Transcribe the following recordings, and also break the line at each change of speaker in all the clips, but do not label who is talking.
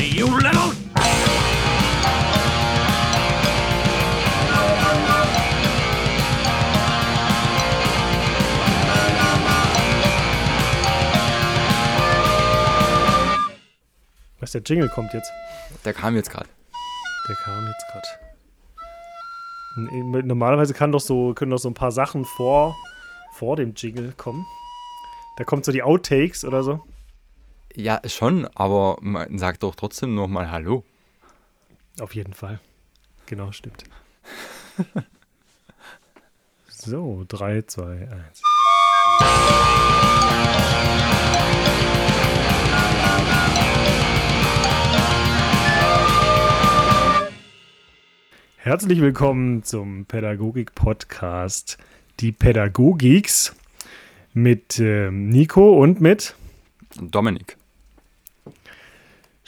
You little...
Was der Jingle kommt jetzt.
Der kam jetzt gerade.
Der kam jetzt gerade. Normalerweise kann doch so, können doch so ein paar Sachen vor, vor dem Jingle kommen. Da kommt so die Outtakes oder so.
Ja, schon, aber man sagt doch trotzdem nochmal Hallo.
Auf jeden Fall. Genau, stimmt. so, 3, 2, 1. Herzlich willkommen zum Pädagogik-Podcast Die Pädagogiks mit äh, Nico und mit
Dominik.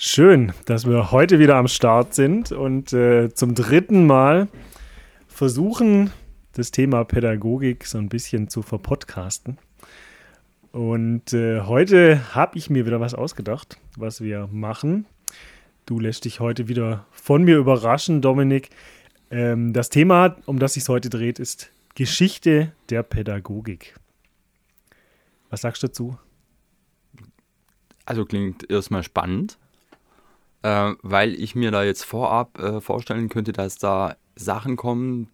Schön, dass wir heute wieder am Start sind und äh, zum dritten Mal versuchen, das Thema Pädagogik so ein bisschen zu verpodcasten. Und äh, heute habe ich mir wieder was ausgedacht, was wir machen. Du lässt dich heute wieder von mir überraschen, Dominik. Ähm, das Thema, um das sich heute dreht, ist Geschichte der Pädagogik. Was sagst du dazu?
Also klingt erstmal spannend, äh, weil ich mir da jetzt vorab äh, vorstellen könnte, dass da Sachen kommen,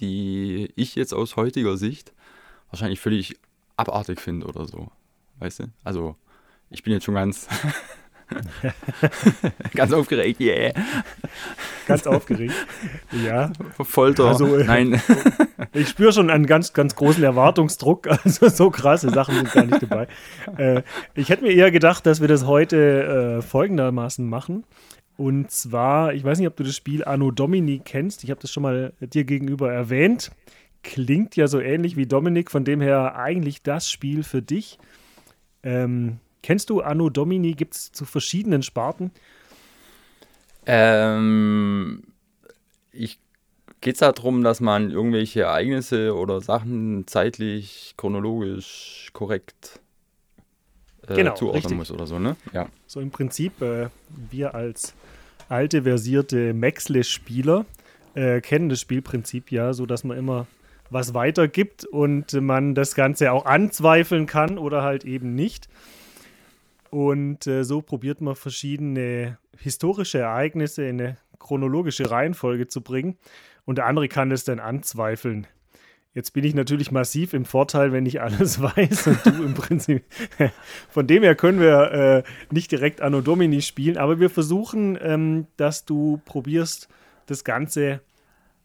die ich jetzt aus heutiger Sicht wahrscheinlich völlig abartig finde oder so. Weißt du? Also ich bin jetzt schon ganz Ganz aufgeregt, yeah.
Ganz aufgeregt, ja.
Folter, also, äh, nein.
Ich spüre schon einen ganz, ganz großen Erwartungsdruck. Also so krasse Sachen sind gar nicht dabei. Äh, ich hätte mir eher gedacht, dass wir das heute äh, folgendermaßen machen. Und zwar, ich weiß nicht, ob du das Spiel Anno Domini kennst. Ich habe das schon mal dir gegenüber erwähnt. Klingt ja so ähnlich wie Dominik, von dem her eigentlich das Spiel für dich. Ähm, Kennst du Anno Domini? Gibt es zu verschiedenen Sparten?
Ähm, ich geht es darum, dass man irgendwelche Ereignisse oder Sachen zeitlich, chronologisch korrekt äh, genau, zuordnen richtig. muss oder so, ne?
Ja. So im Prinzip, äh, wir als alte, versierte Maxle-Spieler äh, kennen das Spielprinzip ja, so dass man immer was weitergibt und man das Ganze auch anzweifeln kann oder halt eben nicht. Und äh, so probiert man verschiedene historische Ereignisse in eine chronologische Reihenfolge zu bringen. Und der andere kann es dann anzweifeln. Jetzt bin ich natürlich massiv im Vorteil, wenn ich alles weiß und du im Prinzip. Von dem her können wir äh, nicht direkt Anno Domini spielen, aber wir versuchen, ähm, dass du probierst, das Ganze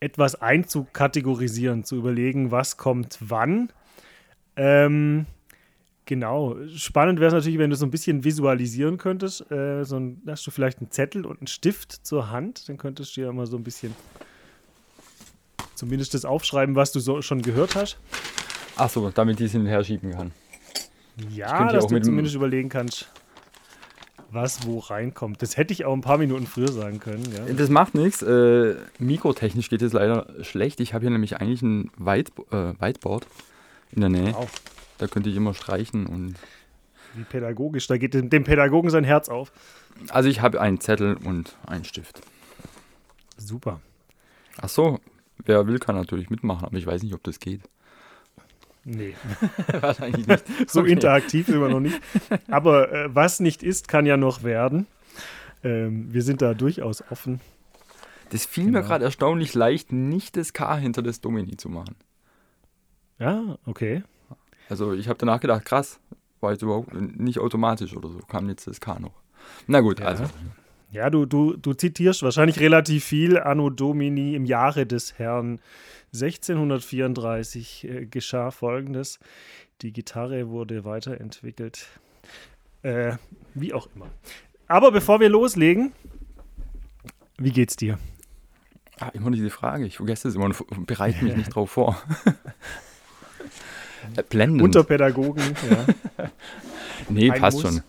etwas einzukategorisieren, zu überlegen, was kommt wann. Ähm, Genau. Spannend wäre es natürlich, wenn du so ein bisschen visualisieren könntest. Äh, so ein, hast du vielleicht einen Zettel und einen Stift zur Hand, dann könntest du ja mal so ein bisschen zumindest das aufschreiben, was du so schon gehört hast.
Achso, damit ich es hin und her schieben kann.
Ja, dass du zumindest überlegen kannst, was wo reinkommt. Das hätte ich auch ein paar Minuten früher sagen können. Ja.
Das macht nichts. Äh, mikrotechnisch geht es leider schlecht. Ich habe hier nämlich eigentlich ein White, äh, Whiteboard in der Nähe. Wow. Da könnte ich immer streichen und.
Wie pädagogisch, da geht dem Pädagogen sein Herz auf.
Also ich habe einen Zettel und einen Stift.
Super.
Ach so, wer will, kann natürlich mitmachen, aber ich weiß nicht, ob das geht.
Nee, wahrscheinlich nicht. so okay. interaktiv sind wir noch nicht. Aber äh, was nicht ist, kann ja noch werden. Ähm, wir sind da durchaus offen.
Das fiel genau. mir gerade erstaunlich leicht, nicht das K hinter das Domini zu machen.
Ja, okay.
Also ich habe danach gedacht, krass, war jetzt überhaupt nicht automatisch oder so, kam jetzt das K noch. Na gut,
ja.
also.
Ja, du, du, du zitierst wahrscheinlich relativ viel. Anno Domini im Jahre des Herrn 1634 äh, geschah folgendes. Die Gitarre wurde weiterentwickelt. Äh, wie auch immer. Aber bevor wir loslegen, wie geht's dir?
Ah, immer diese Frage. Ich vergesse es immer und bereite mich nicht drauf vor.
Äh, blendend. Unterpädagogen, ja.
nee, Ein passt Muss. schon.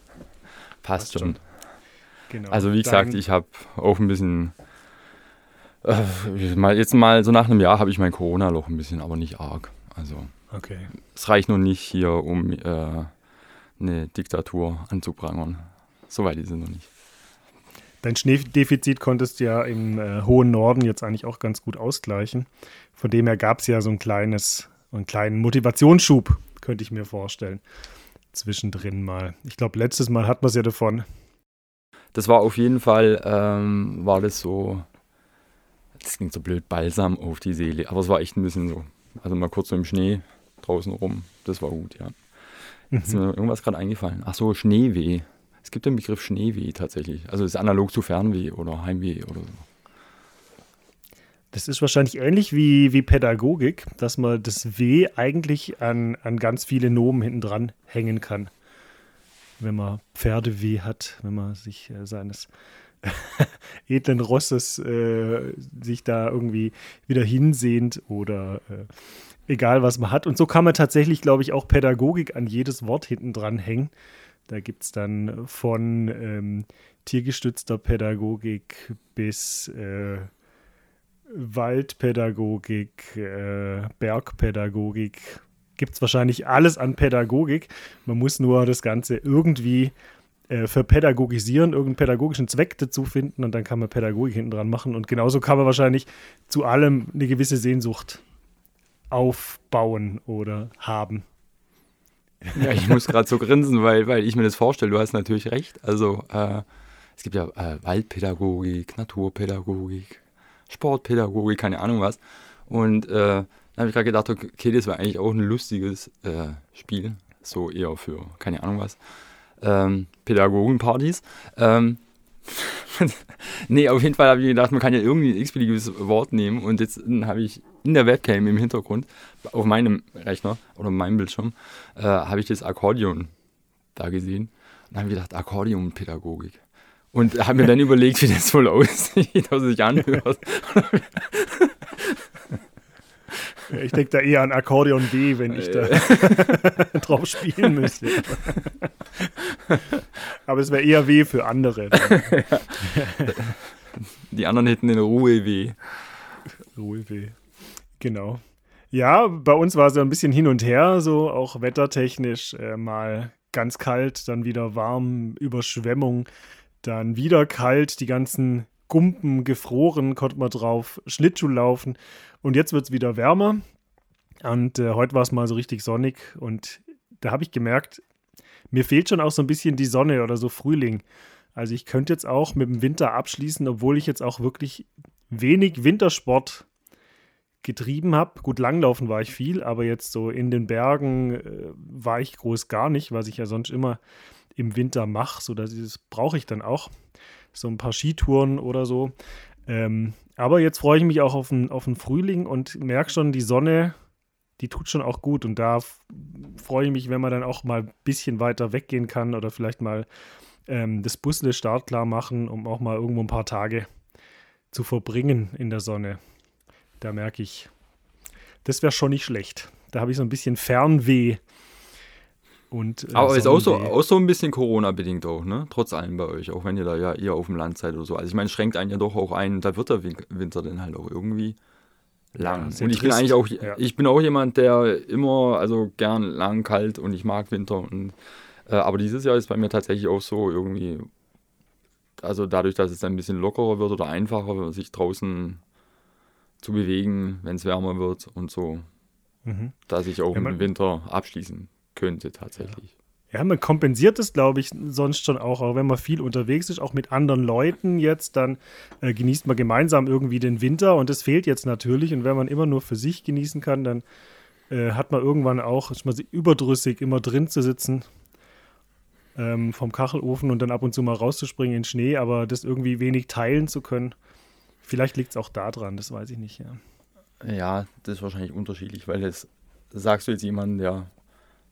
Passt, passt schon. Genau. Also wie gesagt, ich habe auch ein bisschen, äh, jetzt mal so nach einem Jahr habe ich mein Corona-Loch ein bisschen, aber nicht arg. Also
okay.
es reicht noch nicht hier, um äh, eine Diktatur anzuprangern. Soweit ist es noch nicht.
dein Schneedefizit konntest du ja im äh, hohen Norden jetzt eigentlich auch ganz gut ausgleichen. Von dem her gab es ja so ein kleines, einen kleinen Motivationsschub, könnte ich mir vorstellen. Zwischendrin mal. Ich glaube, letztes Mal hat man es ja davon.
Das war auf jeden Fall, ähm, war das so, das klingt so blöd, Balsam auf die Seele. Aber es war echt ein bisschen so. Also mal kurz so im Schnee draußen rum, das war gut, ja. Mhm. Ist mir irgendwas gerade eingefallen. Ach so, Schneeweh. Es gibt den Begriff Schneeweh tatsächlich. Also es ist analog zu Fernweh oder Heimweh oder so.
Das ist wahrscheinlich ähnlich wie, wie Pädagogik, dass man das W eigentlich an, an ganz viele Nomen hinten dran hängen kann. Wenn man Pferdeweh hat, wenn man sich äh, seines edlen Rosses äh, sich da irgendwie wieder hinsehnt oder äh, egal was man hat. Und so kann man tatsächlich, glaube ich, auch Pädagogik an jedes Wort hinten dran hängen. Da gibt es dann von ähm, tiergestützter Pädagogik bis äh, Waldpädagogik, äh, Bergpädagogik. Gibt es wahrscheinlich alles an Pädagogik. Man muss nur das Ganze irgendwie äh, verpädagogisieren, irgendeinen pädagogischen Zweck dazu finden und dann kann man Pädagogik hinten dran machen. Und genauso kann man wahrscheinlich zu allem eine gewisse Sehnsucht aufbauen oder haben.
Ja, ich muss gerade so grinsen, weil, weil ich mir das vorstelle. Du hast natürlich recht. Also äh, es gibt ja äh, Waldpädagogik, Naturpädagogik, Sportpädagogik, keine Ahnung was. Und äh, dann habe ich gerade gedacht, okay, das war eigentlich auch ein lustiges äh, Spiel. So eher für, keine Ahnung was, ähm, Pädagogenpartys. Ähm, nee, auf jeden Fall habe ich gedacht, man kann ja irgendwie ein x-beliebiges Wort nehmen und jetzt habe ich in der Webcam im Hintergrund, auf meinem Rechner oder meinem Bildschirm, äh, habe ich das Akkordeon da gesehen und habe gedacht, Akkordeonpädagogik. Und habe mir dann überlegt, wie das wohl aussieht, was sich anhört.
Ich denke da eher an Akkordeon D, wenn ich da drauf spielen müsste. Aber es wäre eher weh für andere.
Die anderen hätten eine Ruhe weh.
Ruhe weh. Genau. Ja, bei uns war es ja ein bisschen hin und her, so auch wettertechnisch. Äh, mal ganz kalt, dann wieder warm, Überschwemmung, dann wieder kalt, die ganzen Gumpen gefroren, konnte man drauf Schlittschuh laufen. Und jetzt wird es wieder wärmer. Und äh, heute war es mal so richtig sonnig. Und da habe ich gemerkt, mir fehlt schon auch so ein bisschen die Sonne oder so Frühling. Also ich könnte jetzt auch mit dem Winter abschließen, obwohl ich jetzt auch wirklich wenig Wintersport getrieben habe. Gut, langlaufen war ich viel, aber jetzt so in den Bergen äh, war ich groß gar nicht, was ich ja sonst immer im Winter mache. So, das brauche ich dann auch. So ein paar Skitouren oder so. Ähm, aber jetzt freue ich mich auch auf den, auf den Frühling und merke schon, die Sonne, die tut schon auch gut. Und da freue ich mich, wenn man dann auch mal ein bisschen weiter weggehen kann oder vielleicht mal ähm, das Busle startklar machen, um auch mal irgendwo ein paar Tage zu verbringen in der Sonne. Da merke ich, das wäre schon nicht schlecht. Da habe ich so ein bisschen Fernweh und,
äh, Aber ist auch so, auch so ein bisschen Corona-bedingt auch, ne? Trotz allem bei euch, auch wenn ihr da ja eher auf dem Land seid oder so. Also ich meine, schränkt einen ja doch auch ein, da wird der Winter dann halt auch irgendwie lang. Ja, und ich bin eigentlich auch, ja. ich bin auch jemand, der immer, also gern lang, kalt und ich mag Winter. Und, äh, aber dieses Jahr ist bei mir tatsächlich auch so irgendwie, also dadurch, dass es dann ein bisschen lockerer wird oder einfacher, sich draußen zu bewegen, wenn es wärmer wird und so, mhm. dass ich auch ja, im Winter abschließen könnte tatsächlich.
Ja, man kompensiert es, glaube ich, sonst schon auch, auch wenn man viel unterwegs ist, auch mit anderen Leuten jetzt, dann äh, genießt man gemeinsam irgendwie den Winter und das fehlt jetzt natürlich. Und wenn man immer nur für sich genießen kann, dann äh, hat man irgendwann auch, ist man überdrüssig, immer drin zu sitzen ähm, vom Kachelofen und dann ab und zu mal rauszuspringen in Schnee, aber das irgendwie wenig teilen zu können. Vielleicht liegt es auch daran, das weiß ich nicht, ja.
Ja, das ist wahrscheinlich unterschiedlich, weil das sagst du jetzt jemanden, der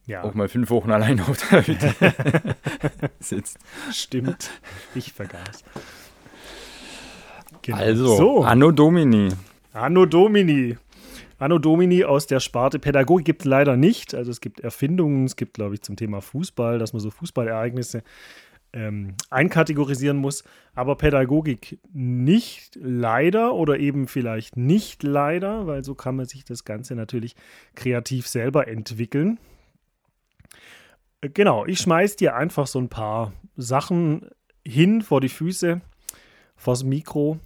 ja. auch mal fünf Wochen allein auf der Hütte
sitzt. Stimmt, ich vergaß.
Genau. Also, so. Anno Domini.
Anno Domini. Anno Domini aus der Sparte Pädagogik gibt es leider nicht. Also es gibt Erfindungen, es gibt, glaube ich, zum Thema Fußball, dass man so Fußballereignisse ähm, einkategorisieren muss. Aber Pädagogik nicht leider oder eben vielleicht nicht leider, weil so kann man sich das Ganze natürlich kreativ selber entwickeln. Genau, ich schmeiß dir einfach so ein paar Sachen hin vor die Füße vors Mikro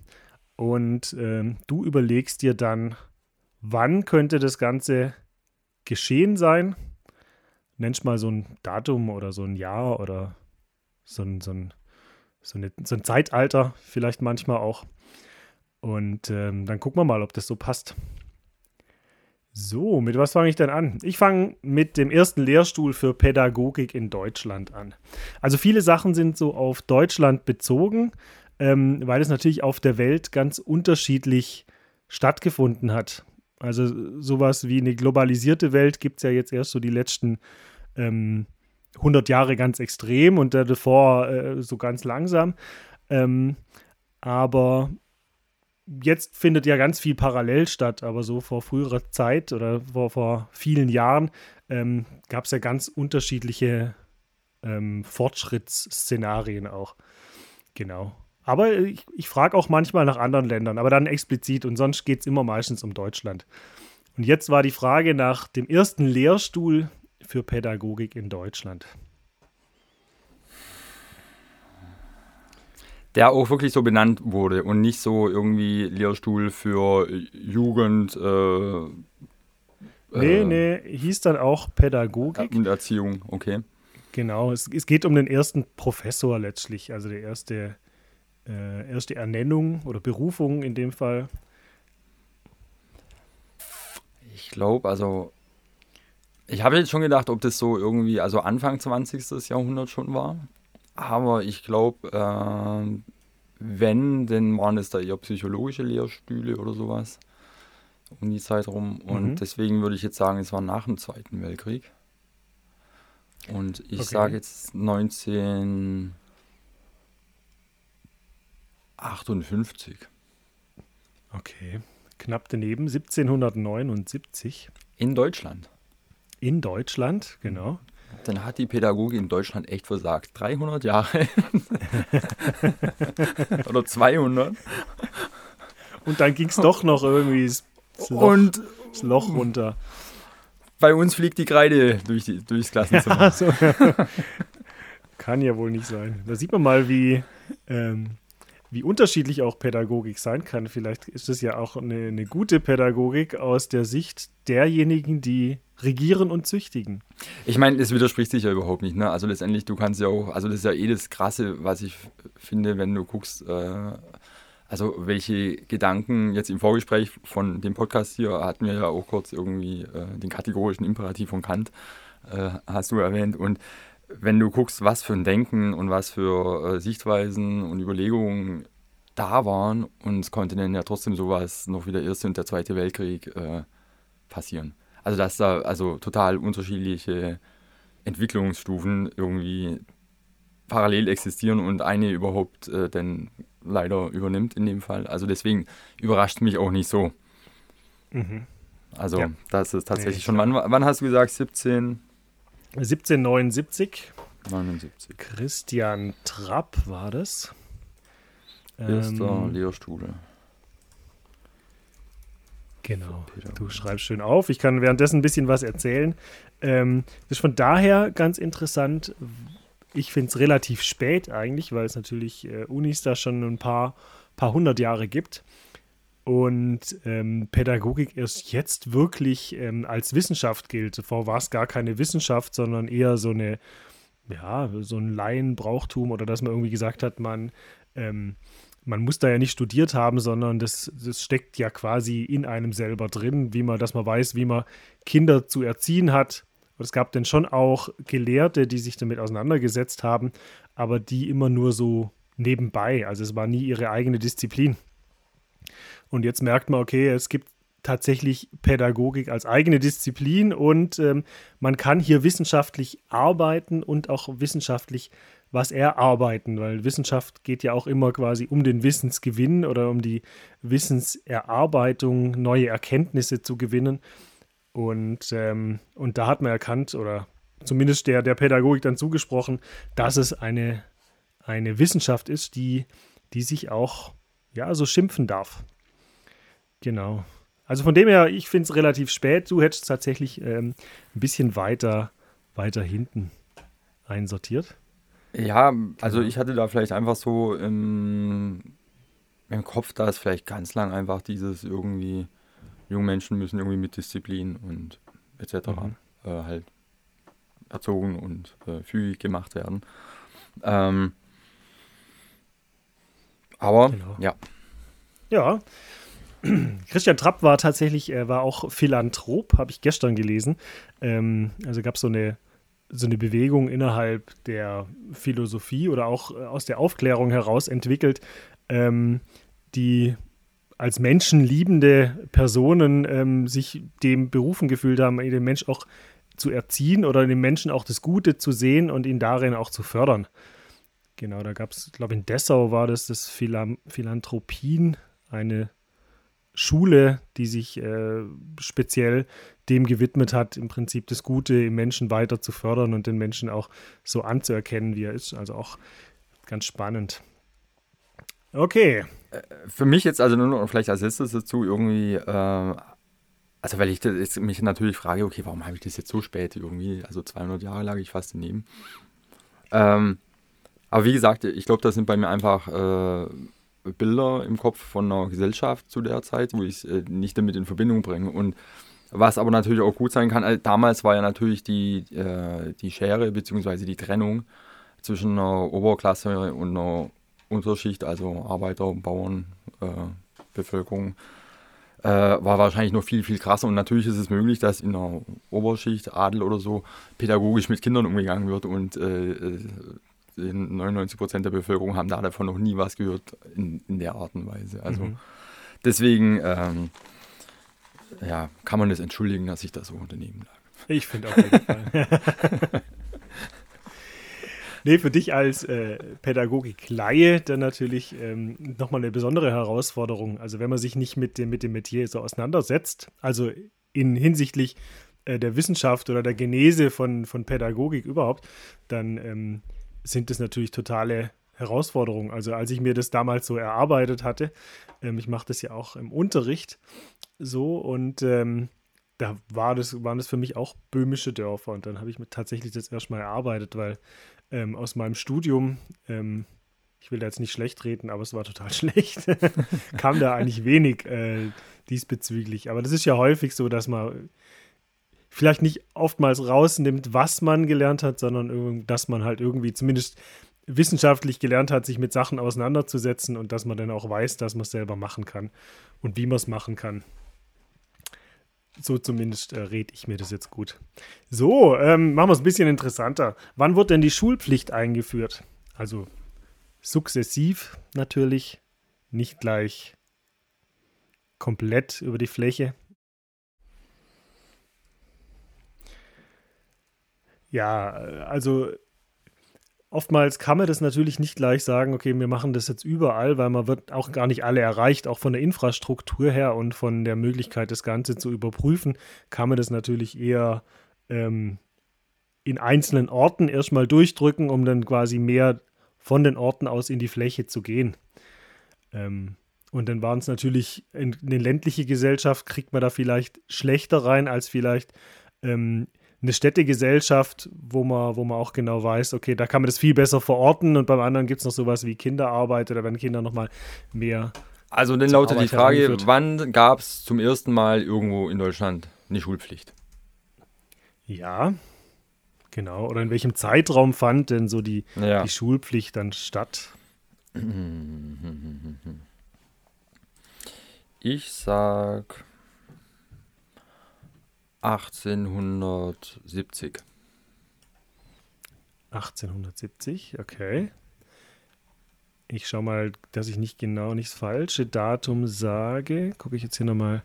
und ähm, du überlegst dir dann, wann könnte das Ganze geschehen sein. Nennst mal so ein Datum oder so ein Jahr oder so ein, so ein, so eine, so ein Zeitalter, vielleicht manchmal auch. Und ähm, dann gucken wir mal, ob das so passt. So, mit was fange ich denn an? Ich fange mit dem ersten Lehrstuhl für Pädagogik in Deutschland an. Also viele Sachen sind so auf Deutschland bezogen, ähm, weil es natürlich auf der Welt ganz unterschiedlich stattgefunden hat. Also sowas wie eine globalisierte Welt gibt es ja jetzt erst so die letzten ähm, 100 Jahre ganz extrem und davor äh, so ganz langsam. Ähm, aber jetzt findet ja ganz viel parallel statt, aber so vor früherer Zeit oder vor, vor vielen Jahren ähm, gab es ja ganz unterschiedliche ähm, Fortschrittsszenarien auch. Genau. Aber ich, ich frage auch manchmal nach anderen Ländern, aber dann explizit und sonst geht es immer meistens um Deutschland. Und jetzt war die Frage nach dem ersten Lehrstuhl für Pädagogik in Deutschland.
Der auch wirklich so benannt wurde und nicht so irgendwie Lehrstuhl für Jugend. Äh,
nee, äh, nee, hieß dann auch Pädagogik.
Und Erziehung, okay.
Genau, es, es geht um den ersten Professor letztlich, also der erste, äh, erste Ernennung oder Berufung in dem Fall.
Ich glaube, also ich habe jetzt schon gedacht, ob das so irgendwie, also Anfang 20. Jahrhundert schon war. Aber ich glaube, äh, wenn, dann waren es da eher psychologische Lehrstühle oder sowas um die Zeit rum. Und mhm. deswegen würde ich jetzt sagen, es war nach dem Zweiten Weltkrieg. Und ich okay. sage jetzt 1958.
Okay, knapp daneben, 1779.
In Deutschland.
In Deutschland, genau.
Dann hat die Pädagogik in Deutschland echt versagt. 300 Jahre. Oder 200.
Und dann ging es doch noch irgendwie das Loch, Und, das Loch runter.
Bei uns fliegt die Kreide durch die, durchs Klassenzimmer. Ja, so.
Kann ja wohl nicht sein. Da sieht man mal, wie, ähm, wie unterschiedlich auch Pädagogik sein kann. Vielleicht ist es ja auch eine, eine gute Pädagogik aus der Sicht derjenigen, die regieren und züchtigen.
Ich meine, es widerspricht sich ja überhaupt nicht. Ne? Also letztendlich, du kannst ja auch, also das ist ja eh das Krasse, was ich finde, wenn du guckst, äh, also welche Gedanken jetzt im Vorgespräch von dem Podcast hier hatten wir ja auch kurz irgendwie äh, den kategorischen Imperativ von Kant, äh, hast du erwähnt. Und wenn du guckst, was für ein Denken und was für äh, Sichtweisen und Überlegungen da waren, und es konnte dann ja trotzdem sowas noch wie der Erste und der Zweite Weltkrieg äh, passieren. Also dass da also total unterschiedliche Entwicklungsstufen irgendwie parallel existieren und eine überhaupt äh, dann leider übernimmt in dem Fall. Also deswegen überrascht mich auch nicht so. Mhm. Also ja. das ist tatsächlich nee, schon. Wann, wann hast du gesagt? 17?
1779.
79.
Christian Trapp war das.
Erster ähm, Lehrstuhl.
Genau. Du schreibst schön auf. Ich kann währenddessen ein bisschen was erzählen. Ähm, das ist von daher ganz interessant. Ich finde es relativ spät eigentlich, weil es natürlich äh, Unis da schon ein paar, paar hundert Jahre gibt und ähm, Pädagogik erst jetzt wirklich ähm, als Wissenschaft gilt. Zuvor war es gar keine Wissenschaft, sondern eher so eine, ja, so ein Laienbrauchtum oder dass man irgendwie gesagt hat, man, ähm, man muss da ja nicht studiert haben, sondern das, das steckt ja quasi in einem selber drin, wie man, dass man weiß, wie man Kinder zu erziehen hat. Und es gab dann schon auch Gelehrte, die sich damit auseinandergesetzt haben, aber die immer nur so nebenbei. Also es war nie ihre eigene Disziplin. Und jetzt merkt man, okay, es gibt tatsächlich Pädagogik als eigene Disziplin und ähm, man kann hier wissenschaftlich arbeiten und auch wissenschaftlich was erarbeiten, weil Wissenschaft geht ja auch immer quasi um den Wissensgewinn oder um die Wissenserarbeitung, neue Erkenntnisse zu gewinnen. Und, ähm, und da hat man erkannt, oder zumindest der, der Pädagogik dann zugesprochen, dass es eine, eine Wissenschaft ist, die, die sich auch ja, so schimpfen darf. Genau. Also von dem her, ich finde es relativ spät. Du hättest tatsächlich ähm, ein bisschen weiter, weiter hinten einsortiert.
Ja, also ich hatte da vielleicht einfach so im im Kopf da ist vielleicht ganz lang einfach dieses irgendwie, junge Menschen müssen irgendwie mit Disziplin und etc. Mhm. Äh, halt erzogen und äh, fügig gemacht werden. Ähm, aber genau. ja.
Ja. Christian Trapp war tatsächlich, er war auch Philanthrop, habe ich gestern gelesen. Ähm, also gab es so eine, so eine Bewegung innerhalb der Philosophie oder auch äh, aus der Aufklärung heraus entwickelt, ähm, die als menschenliebende Personen ähm, sich dem berufen gefühlt haben, den Mensch auch zu erziehen oder dem Menschen auch das Gute zu sehen und ihn darin auch zu fördern. Genau, da gab es, ich glaube in Dessau war das das Philan Philanthropien, eine Schule, die sich äh, speziell dem gewidmet hat, im Prinzip das Gute im Menschen weiter zu fördern und den Menschen auch so anzuerkennen, wie er ist. Also auch ganz spannend. Okay.
Äh, für mich jetzt also nur noch vielleicht als letztes dazu irgendwie, äh, also weil ich mich natürlich frage, okay, warum habe ich das jetzt so spät irgendwie, also 200 Jahre lag ich fast daneben. Ähm, aber wie gesagt, ich glaube, das sind bei mir einfach äh, Bilder im Kopf von einer Gesellschaft zu der Zeit, wo ich es äh, nicht damit in Verbindung bringe. Und was aber natürlich auch gut sein kann, also damals war ja natürlich die, äh, die Schere bzw. die Trennung zwischen einer Oberklasse und einer Unterschicht, also Arbeiter, Bauern, äh, Bevölkerung, äh, war wahrscheinlich noch viel, viel krasser. Und natürlich ist es möglich, dass in der Oberschicht, Adel oder so, pädagogisch mit Kindern umgegangen wird und äh, 99 Prozent der Bevölkerung haben da davon noch nie was gehört in, in der Art und Weise. Also mhm. deswegen ähm, ja, kann man das entschuldigen, dass ich da so unternehmen lag.
Ich finde auf jeden Fall. Nee, für dich als äh, Pädagogik-Laie dann natürlich ähm, nochmal eine besondere Herausforderung. Also wenn man sich nicht mit dem, mit dem Metier so auseinandersetzt, also in hinsichtlich äh, der Wissenschaft oder der Genese von, von Pädagogik überhaupt, dann ähm, sind das natürlich totale Herausforderungen. Also als ich mir das damals so erarbeitet hatte, ähm, ich mache das ja auch im Unterricht so und ähm, da war das, waren das für mich auch böhmische Dörfer und dann habe ich mir tatsächlich das erstmal erarbeitet, weil ähm, aus meinem Studium, ähm, ich will da jetzt nicht schlecht reden, aber es war total schlecht, kam da eigentlich wenig äh, diesbezüglich. Aber das ist ja häufig so, dass man vielleicht nicht oftmals rausnimmt, was man gelernt hat, sondern dass man halt irgendwie zumindest wissenschaftlich gelernt hat, sich mit Sachen auseinanderzusetzen und dass man dann auch weiß, dass man es selber machen kann und wie man es machen kann. So zumindest äh, rede ich mir das jetzt gut. So, ähm, machen wir es ein bisschen interessanter. Wann wird denn die Schulpflicht eingeführt? Also sukzessiv natürlich, nicht gleich komplett über die Fläche. Ja, also Oftmals kann man das natürlich nicht gleich sagen, okay, wir machen das jetzt überall, weil man wird auch gar nicht alle erreicht, auch von der Infrastruktur her und von der Möglichkeit, das Ganze zu überprüfen, kann man das natürlich eher ähm, in einzelnen Orten erstmal durchdrücken, um dann quasi mehr von den Orten aus in die Fläche zu gehen. Ähm, und dann waren es natürlich in eine ländliche Gesellschaft, kriegt man da vielleicht schlechter rein als vielleicht ähm, eine Städtegesellschaft, wo man, wo man auch genau weiß, okay, da kann man das viel besser verorten und beim anderen gibt es noch sowas wie Kinderarbeit oder wenn Kinder nochmal mehr.
Also dann lautet die Frage, wann gab es zum ersten Mal irgendwo in Deutschland eine Schulpflicht?
Ja, genau. Oder in welchem Zeitraum fand denn so die, ja. die Schulpflicht dann statt?
Ich sag 1870.
1870, okay. Ich schaue mal, dass ich nicht genau nichts falsche Datum sage. Gucke ich jetzt hier nochmal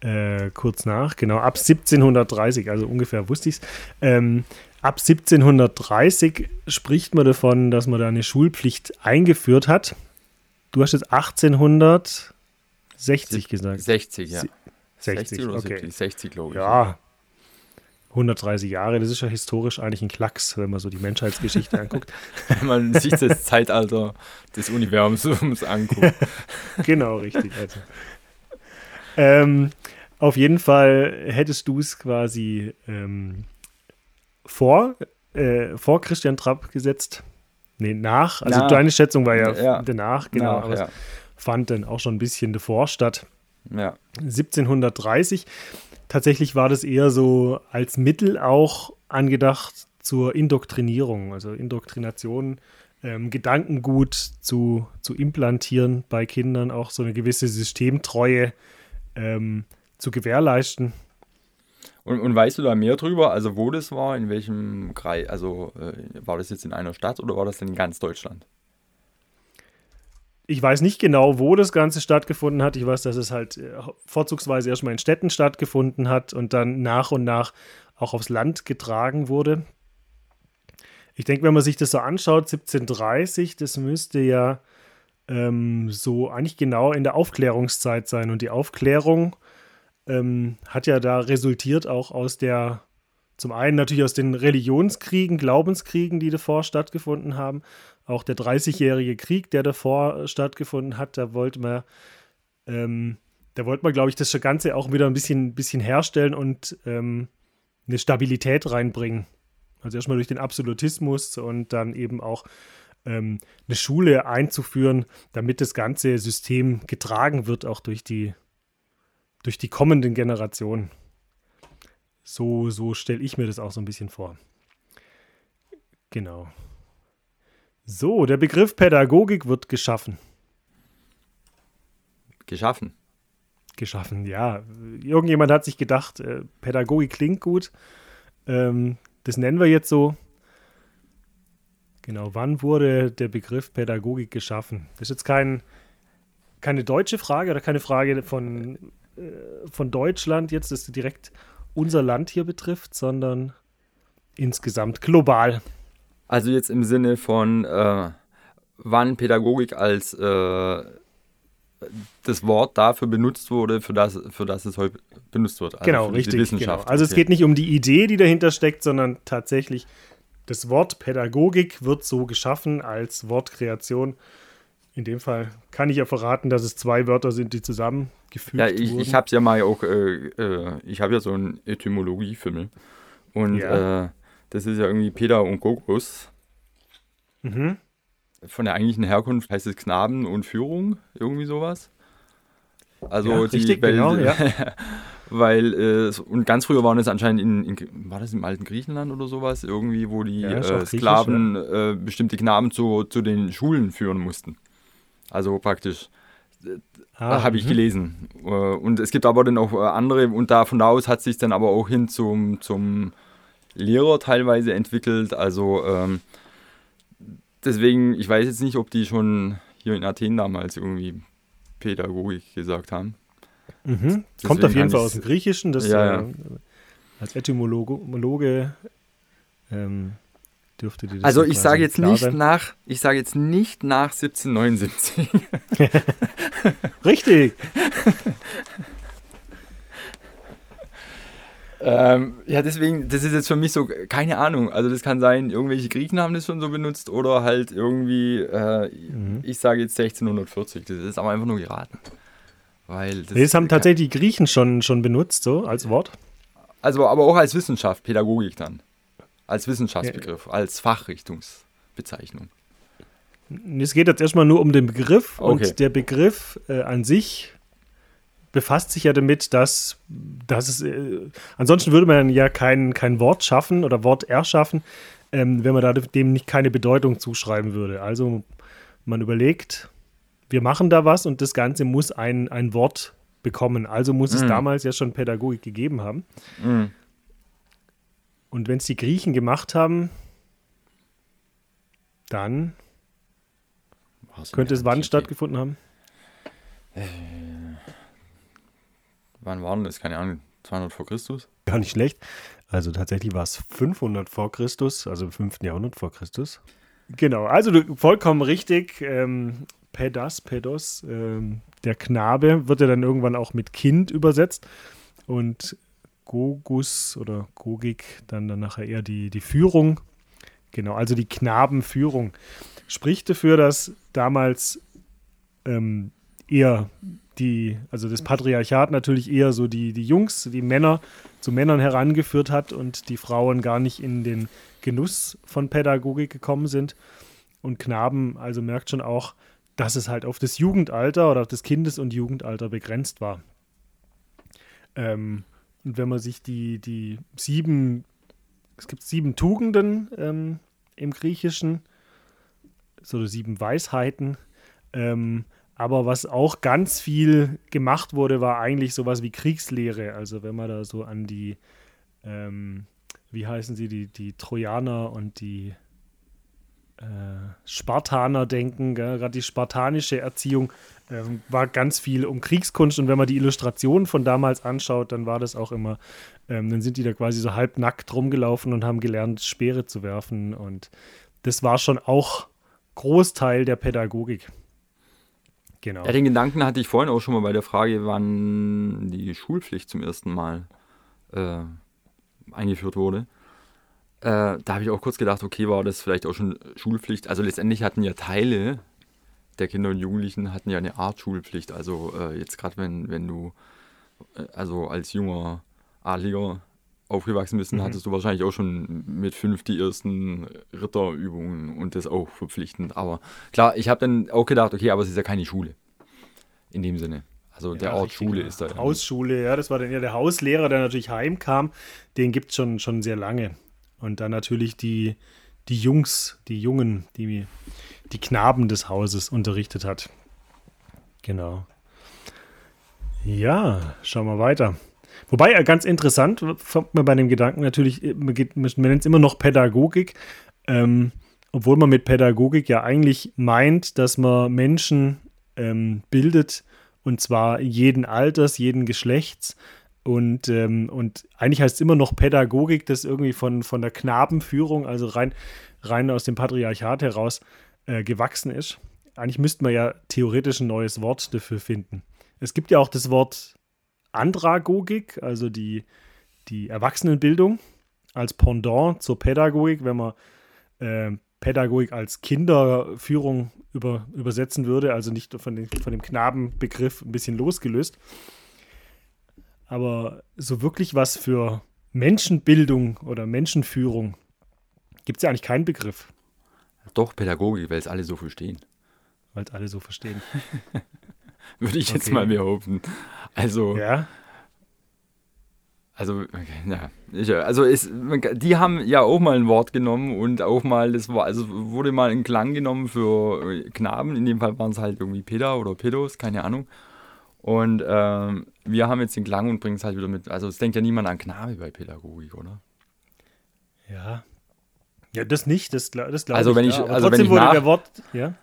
äh, kurz nach. Genau, ab 1730, also ungefähr wusste ich es. Ähm, ab 1730 spricht man davon, dass man da eine Schulpflicht eingeführt hat. Du hast jetzt 1860 gesagt.
60, ja.
60, 60
oder okay. 70? 60, glaube ich.
Ja. 130 Jahre, das ist ja historisch eigentlich ein Klacks, wenn man so die Menschheitsgeschichte anguckt.
wenn man sich das Zeitalter des Universums anguckt.
genau, richtig. Also. Ähm, auf jeden Fall hättest du es quasi ähm, vor, äh, vor Christian Trapp gesetzt. Nee, nach. Also nach. deine Schätzung war ja, ja. danach, genau. Nach, ja. fand dann auch schon ein bisschen davor statt.
Ja.
1730. Tatsächlich war das eher so als Mittel auch angedacht zur Indoktrinierung, also Indoktrination, ähm, Gedankengut zu, zu implantieren bei Kindern, auch so eine gewisse Systemtreue ähm, zu gewährleisten.
Und, und, weißt du da mehr drüber? Also wo das war, in welchem Kreis? Also äh, war das jetzt in einer Stadt oder war das denn in ganz Deutschland?
Ich weiß nicht genau, wo das Ganze stattgefunden hat. Ich weiß, dass es halt äh, vorzugsweise erstmal in Städten stattgefunden hat und dann nach und nach auch aufs Land getragen wurde. Ich denke, wenn man sich das so anschaut, 1730, das müsste ja ähm, so eigentlich genau in der Aufklärungszeit sein. Und die Aufklärung ähm, hat ja da resultiert auch aus der, zum einen natürlich aus den Religionskriegen, Glaubenskriegen, die davor stattgefunden haben. Auch der 30-jährige Krieg, der davor stattgefunden hat, da wollte man, ähm, da wollte man, glaube ich, das Ganze auch wieder ein bisschen, bisschen herstellen und ähm, eine Stabilität reinbringen. Also erstmal durch den Absolutismus und dann eben auch ähm, eine Schule einzuführen, damit das ganze System getragen wird, auch durch die durch die kommenden Generationen. So, so stelle ich mir das auch so ein bisschen vor. Genau. So, der Begriff Pädagogik wird geschaffen.
Geschaffen.
Geschaffen, ja. Irgendjemand hat sich gedacht, äh, Pädagogik klingt gut. Ähm, das nennen wir jetzt so. Genau, wann wurde der Begriff Pädagogik geschaffen? Das ist jetzt kein, keine deutsche Frage oder keine Frage von äh, von Deutschland jetzt, das direkt unser Land hier betrifft, sondern insgesamt global.
Also jetzt im Sinne von, äh, wann Pädagogik als äh, das Wort dafür benutzt wurde, für das, für das es heute benutzt wird.
Also genau, richtig. Genau. Also es geht nicht um die Idee, die dahinter steckt, sondern tatsächlich das Wort Pädagogik wird so geschaffen als Wortkreation in dem Fall kann ich ja verraten, dass es zwei Wörter sind, die zusammengefügt
ja, ich, wurden. Ich habe es ja mal auch, äh, äh, ich habe ja so einen Etymologie-Film. Und ja. äh, das ist ja irgendwie Peter und Gogos. Mhm. Von der eigentlichen Herkunft heißt es Knaben und Führung, irgendwie sowas. Also ja, die, richtig, weil, genau, ja. weil äh, und ganz früher waren es anscheinend in, in, war das im alten Griechenland oder sowas irgendwie, wo die äh, Sklaven äh, bestimmte Knaben zu, zu den Schulen führen mussten. Also praktisch ah, habe ich mhm. gelesen. Äh, und es gibt aber dann auch äh, andere und davon aus hat sich dann aber auch hin zum, zum Lehrer teilweise entwickelt. Also ähm, deswegen, ich weiß jetzt nicht, ob die schon hier in Athen damals irgendwie Pädagogik gesagt haben.
Mhm. Kommt auf jeden Fall aus dem Griechischen, das ja, ja. Äh, als Etymologe ähm, dürfte dir das
Also ich sage jetzt nicht sein. nach, ich sage jetzt nicht nach 1779.
Richtig.
ähm, ja, deswegen, das ist jetzt für mich so, keine Ahnung. Also das kann sein, irgendwelche Griechen haben das schon so benutzt oder halt irgendwie, äh, mhm. ich sage jetzt 1640. Das ist aber einfach nur geraten. Weil das,
das haben tatsächlich die Griechen schon, schon benutzt, so als Wort.
Also aber auch als Wissenschaft, Pädagogik dann. Als Wissenschaftsbegriff, als Fachrichtungsbezeichnung.
Es geht jetzt erstmal nur um den Begriff okay. und der Begriff äh, an sich befasst sich ja damit, dass, dass es, äh, ansonsten würde man ja kein, kein Wort schaffen oder Wort erschaffen, ähm, wenn man da dem nicht keine Bedeutung zuschreiben würde. Also man überlegt, wir machen da was und das Ganze muss ein, ein Wort bekommen. Also muss mm. es damals ja schon Pädagogik gegeben haben. Mm. Und wenn es die Griechen gemacht haben, dann Was könnte es wann stattgefunden haben? Äh,
wann waren das? Keine Ahnung, 200 vor Christus?
Gar nicht schlecht. Also tatsächlich war es 500 vor Christus, also im 5. Jahrhundert vor Christus. Genau, also vollkommen richtig. Ähm, Pedas, Pedos, ähm, der Knabe, wird ja dann irgendwann auch mit Kind übersetzt. Und Gogus oder Gogik, dann, dann nachher eher die, die Führung. Genau, also die Knabenführung. Spricht dafür, dass damals ähm, eher die, also das Patriarchat natürlich eher so die, die Jungs, die Männer zu Männern herangeführt hat und die Frauen gar nicht in den Genuss von Pädagogik gekommen sind. Und Knaben, also merkt schon auch, dass es halt auf das Jugendalter oder auf das Kindes- und Jugendalter begrenzt war. Ähm, und wenn man sich die, die sieben, es gibt sieben Tugenden ähm, im Griechischen, so sieben Weisheiten. Ähm, aber was auch ganz viel gemacht wurde, war eigentlich sowas wie Kriegslehre. Also wenn man da so an die, ähm, wie heißen sie, die, die Trojaner und die äh, Spartaner denken, gerade die spartanische Erziehung äh, war ganz viel um Kriegskunst und wenn man die Illustrationen von damals anschaut, dann war das auch immer, ähm, dann sind die da quasi so halbnackt rumgelaufen und haben gelernt, Speere zu werfen und das war schon auch Großteil der Pädagogik.
Genau. Ja, den Gedanken hatte ich vorhin auch schon mal bei der Frage, wann die Schulpflicht zum ersten Mal äh, eingeführt wurde. Äh, da habe ich auch kurz gedacht, okay, war das vielleicht auch schon Schulpflicht? Also letztendlich hatten ja Teile der Kinder und Jugendlichen hatten ja eine Art Schulpflicht. Also äh, jetzt gerade wenn, wenn du äh, also als junger Adliger aufgewachsen bist, mhm. hattest du wahrscheinlich auch schon mit fünf die ersten Ritterübungen und das auch verpflichtend. Aber klar, ich habe dann auch gedacht, okay, aber es ist ja keine Schule. In dem Sinne. Also ja, der Ort richtig, Schule ist da.
Hausschule, ja, das war dann ja der Hauslehrer, der natürlich heimkam. Den gibt es schon, schon sehr lange. Und dann natürlich die, die Jungs, die Jungen, die, die Knaben des Hauses unterrichtet hat. Genau. Ja, schauen wir weiter. Wobei, äh, ganz interessant, kommt mir bei dem Gedanken natürlich, äh, man, man nennt es immer noch Pädagogik, ähm, obwohl man mit Pädagogik ja eigentlich meint, dass man Menschen ähm, bildet, und zwar jeden Alters, jeden Geschlechts, und, ähm, und eigentlich heißt es immer noch Pädagogik, das irgendwie von, von der Knabenführung, also rein, rein aus dem Patriarchat heraus äh, gewachsen ist. Eigentlich müsste man ja theoretisch ein neues Wort dafür finden. Es gibt ja auch das Wort Andragogik, also die, die Erwachsenenbildung, als Pendant zur Pädagogik, wenn man äh, Pädagogik als Kinderführung über, übersetzen würde, also nicht von, den, von dem Knabenbegriff ein bisschen losgelöst. Aber so wirklich was für Menschenbildung oder Menschenführung gibt es ja eigentlich keinen Begriff.
Doch, Pädagogik, weil es alle so verstehen.
Weil es alle so verstehen.
Würde ich jetzt mal behaupten. Also.
Ja.
Also, ja, ich, also ist, die haben ja auch mal ein Wort genommen und auch mal, das war, also wurde mal ein Klang genommen für Knaben, in dem Fall waren es halt irgendwie Peter oder Pedos, keine Ahnung. Und ähm, wir haben jetzt den Klang und bringen es halt wieder mit. Also es denkt ja niemand an Knabe bei Pädagogik, oder?
Ja. Ja, das nicht, das, das glaube
also,
ich.
Wenn ich
ja.
also trotzdem wenn ich wurde nach,
der Wort, ja.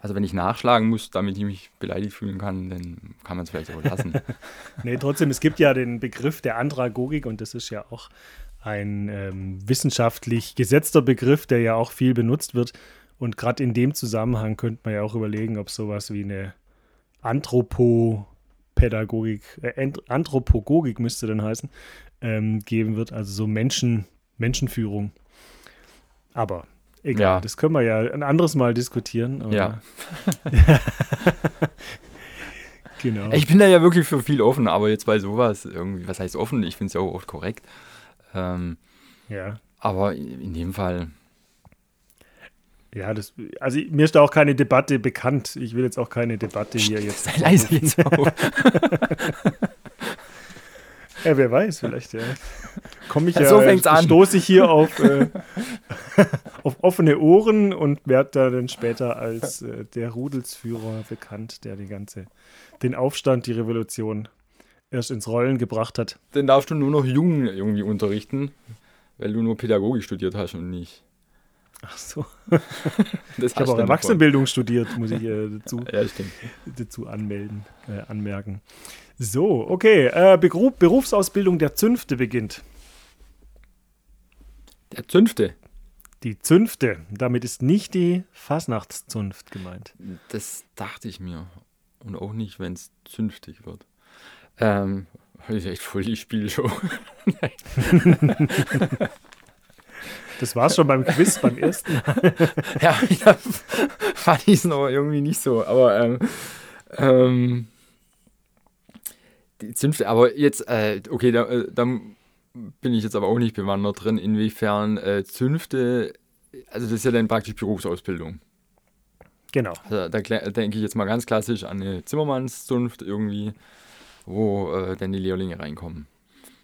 Also wenn ich nachschlagen muss, damit ich mich beleidigt fühlen kann, dann kann man es vielleicht auch lassen.
nee, trotzdem, es gibt ja den Begriff der Andragogik und das ist ja auch ein ähm, wissenschaftlich gesetzter Begriff, der ja auch viel benutzt wird. Und gerade in dem Zusammenhang könnte man ja auch überlegen, ob sowas wie eine Anthropo Pädagogik, äh, Anthropogogik müsste dann heißen, ähm, geben wird, also so Menschen, Menschenführung. Aber egal, ja. das können wir ja ein anderes Mal diskutieren.
ja. genau. Ich bin da ja wirklich für viel offen, aber jetzt bei sowas irgendwie, was heißt offen? Ich finde es ja auch oft korrekt. Ähm,
ja.
Aber in dem Fall
ja, das, also mir ist da auch keine Debatte bekannt. Ich will jetzt auch keine Debatte hier jetzt.
Sei leise jetzt auf.
ja, wer weiß, vielleicht, ja. Komme ich
ja, so fängt's an.
stoße ich hier auf, äh, auf offene Ohren und werde da dann später als äh, der Rudelsführer bekannt, der die ganze, den Aufstand, die Revolution erst ins Rollen gebracht hat.
Dann darfst du nur noch Jungen irgendwie unterrichten, weil du nur Pädagogik studiert hast und nicht
Ach so. ich habe auch Erwachsenenbildung studiert, muss ich äh, dazu,
ja,
dazu anmelden, äh, anmerken. So, okay. Äh, Beruf, Berufsausbildung der Zünfte beginnt.
Der Zünfte?
Die Zünfte. Damit ist nicht die Fasnachtszunft gemeint.
Das dachte ich mir. Und auch nicht, wenn es zünftig wird. Ähm, das ist echt voll die Spielshow.
Das war es schon beim Quiz, beim ersten
ja, ich hab, fand ich es noch irgendwie nicht so. Aber ähm, ähm, die Zünfte, aber jetzt, äh, okay, da, äh, da, bin ich jetzt aber auch nicht bewandert drin, inwiefern äh, Zünfte, also das ist ja dann praktisch Berufsausbildung.
Genau.
Also, da kle- denke ich jetzt mal ganz klassisch an eine Zimmermannszunft irgendwie, wo äh, dann die Lehrlinge reinkommen.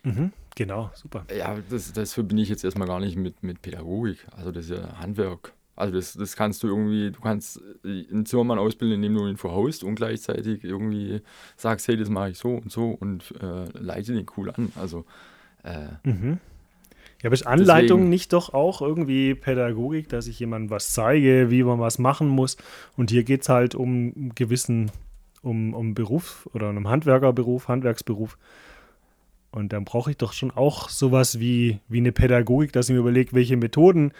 Mhm. Genau, super.
Ja, das, das verbinde ich jetzt erstmal gar nicht mit, mit Pädagogik. Also das ist ja Handwerk. Also das, das kannst du irgendwie, du kannst äh, einen Zimmermann ausbilden, indem du ihn verhaust und gleichzeitig irgendwie sagst, hey, das mache ich so und so und äh, leite den cool an. Also äh,
Mhm. Ja, aber ist Anleitung
Deswegen-
nicht doch auch irgendwie Pädagogik, dass ich jemandem was zeige, wie man was machen muss? Und hier geht es halt um einen gewissen, um, um Beruf oder um Handwerkerberuf, Handwerksberuf. Und dann brauche ich doch schon auch sowas wie, wie eine Pädagogik, dass ich mir überlege, welche Methoden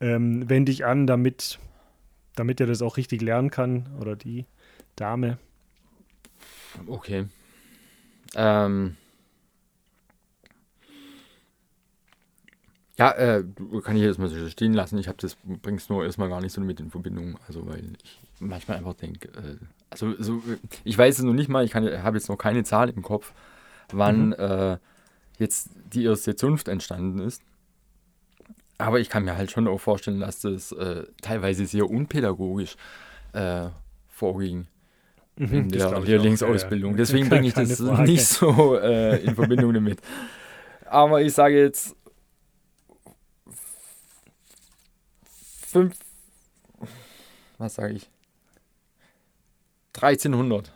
ähm, wende ich an, damit, damit er das auch richtig lernen kann oder die Dame.
okay. Ähm, ja, äh, kann ich jetzt mal so stehen lassen. Ich habe das, bring's nur erstmal gar nicht so mit in Verbindung. Also weil ich manchmal einfach denke, äh, also so, äh, ich weiß es noch nicht mal, ich habe jetzt noch keine Zahl im Kopf, wann äh, jetzt die erste Zunft entstanden ist. Aber ich kann mir halt schon auch vorstellen, dass das äh, teilweise sehr unpädagogisch äh, vorging in
Mhm, das
der Lehrlingsausbildung.
ja, ja.
Deswegen bringe ich das
Frage.
nicht so äh, in Verbindung damit. Aber ich sage jetzt fünf, was sage ich? 1300.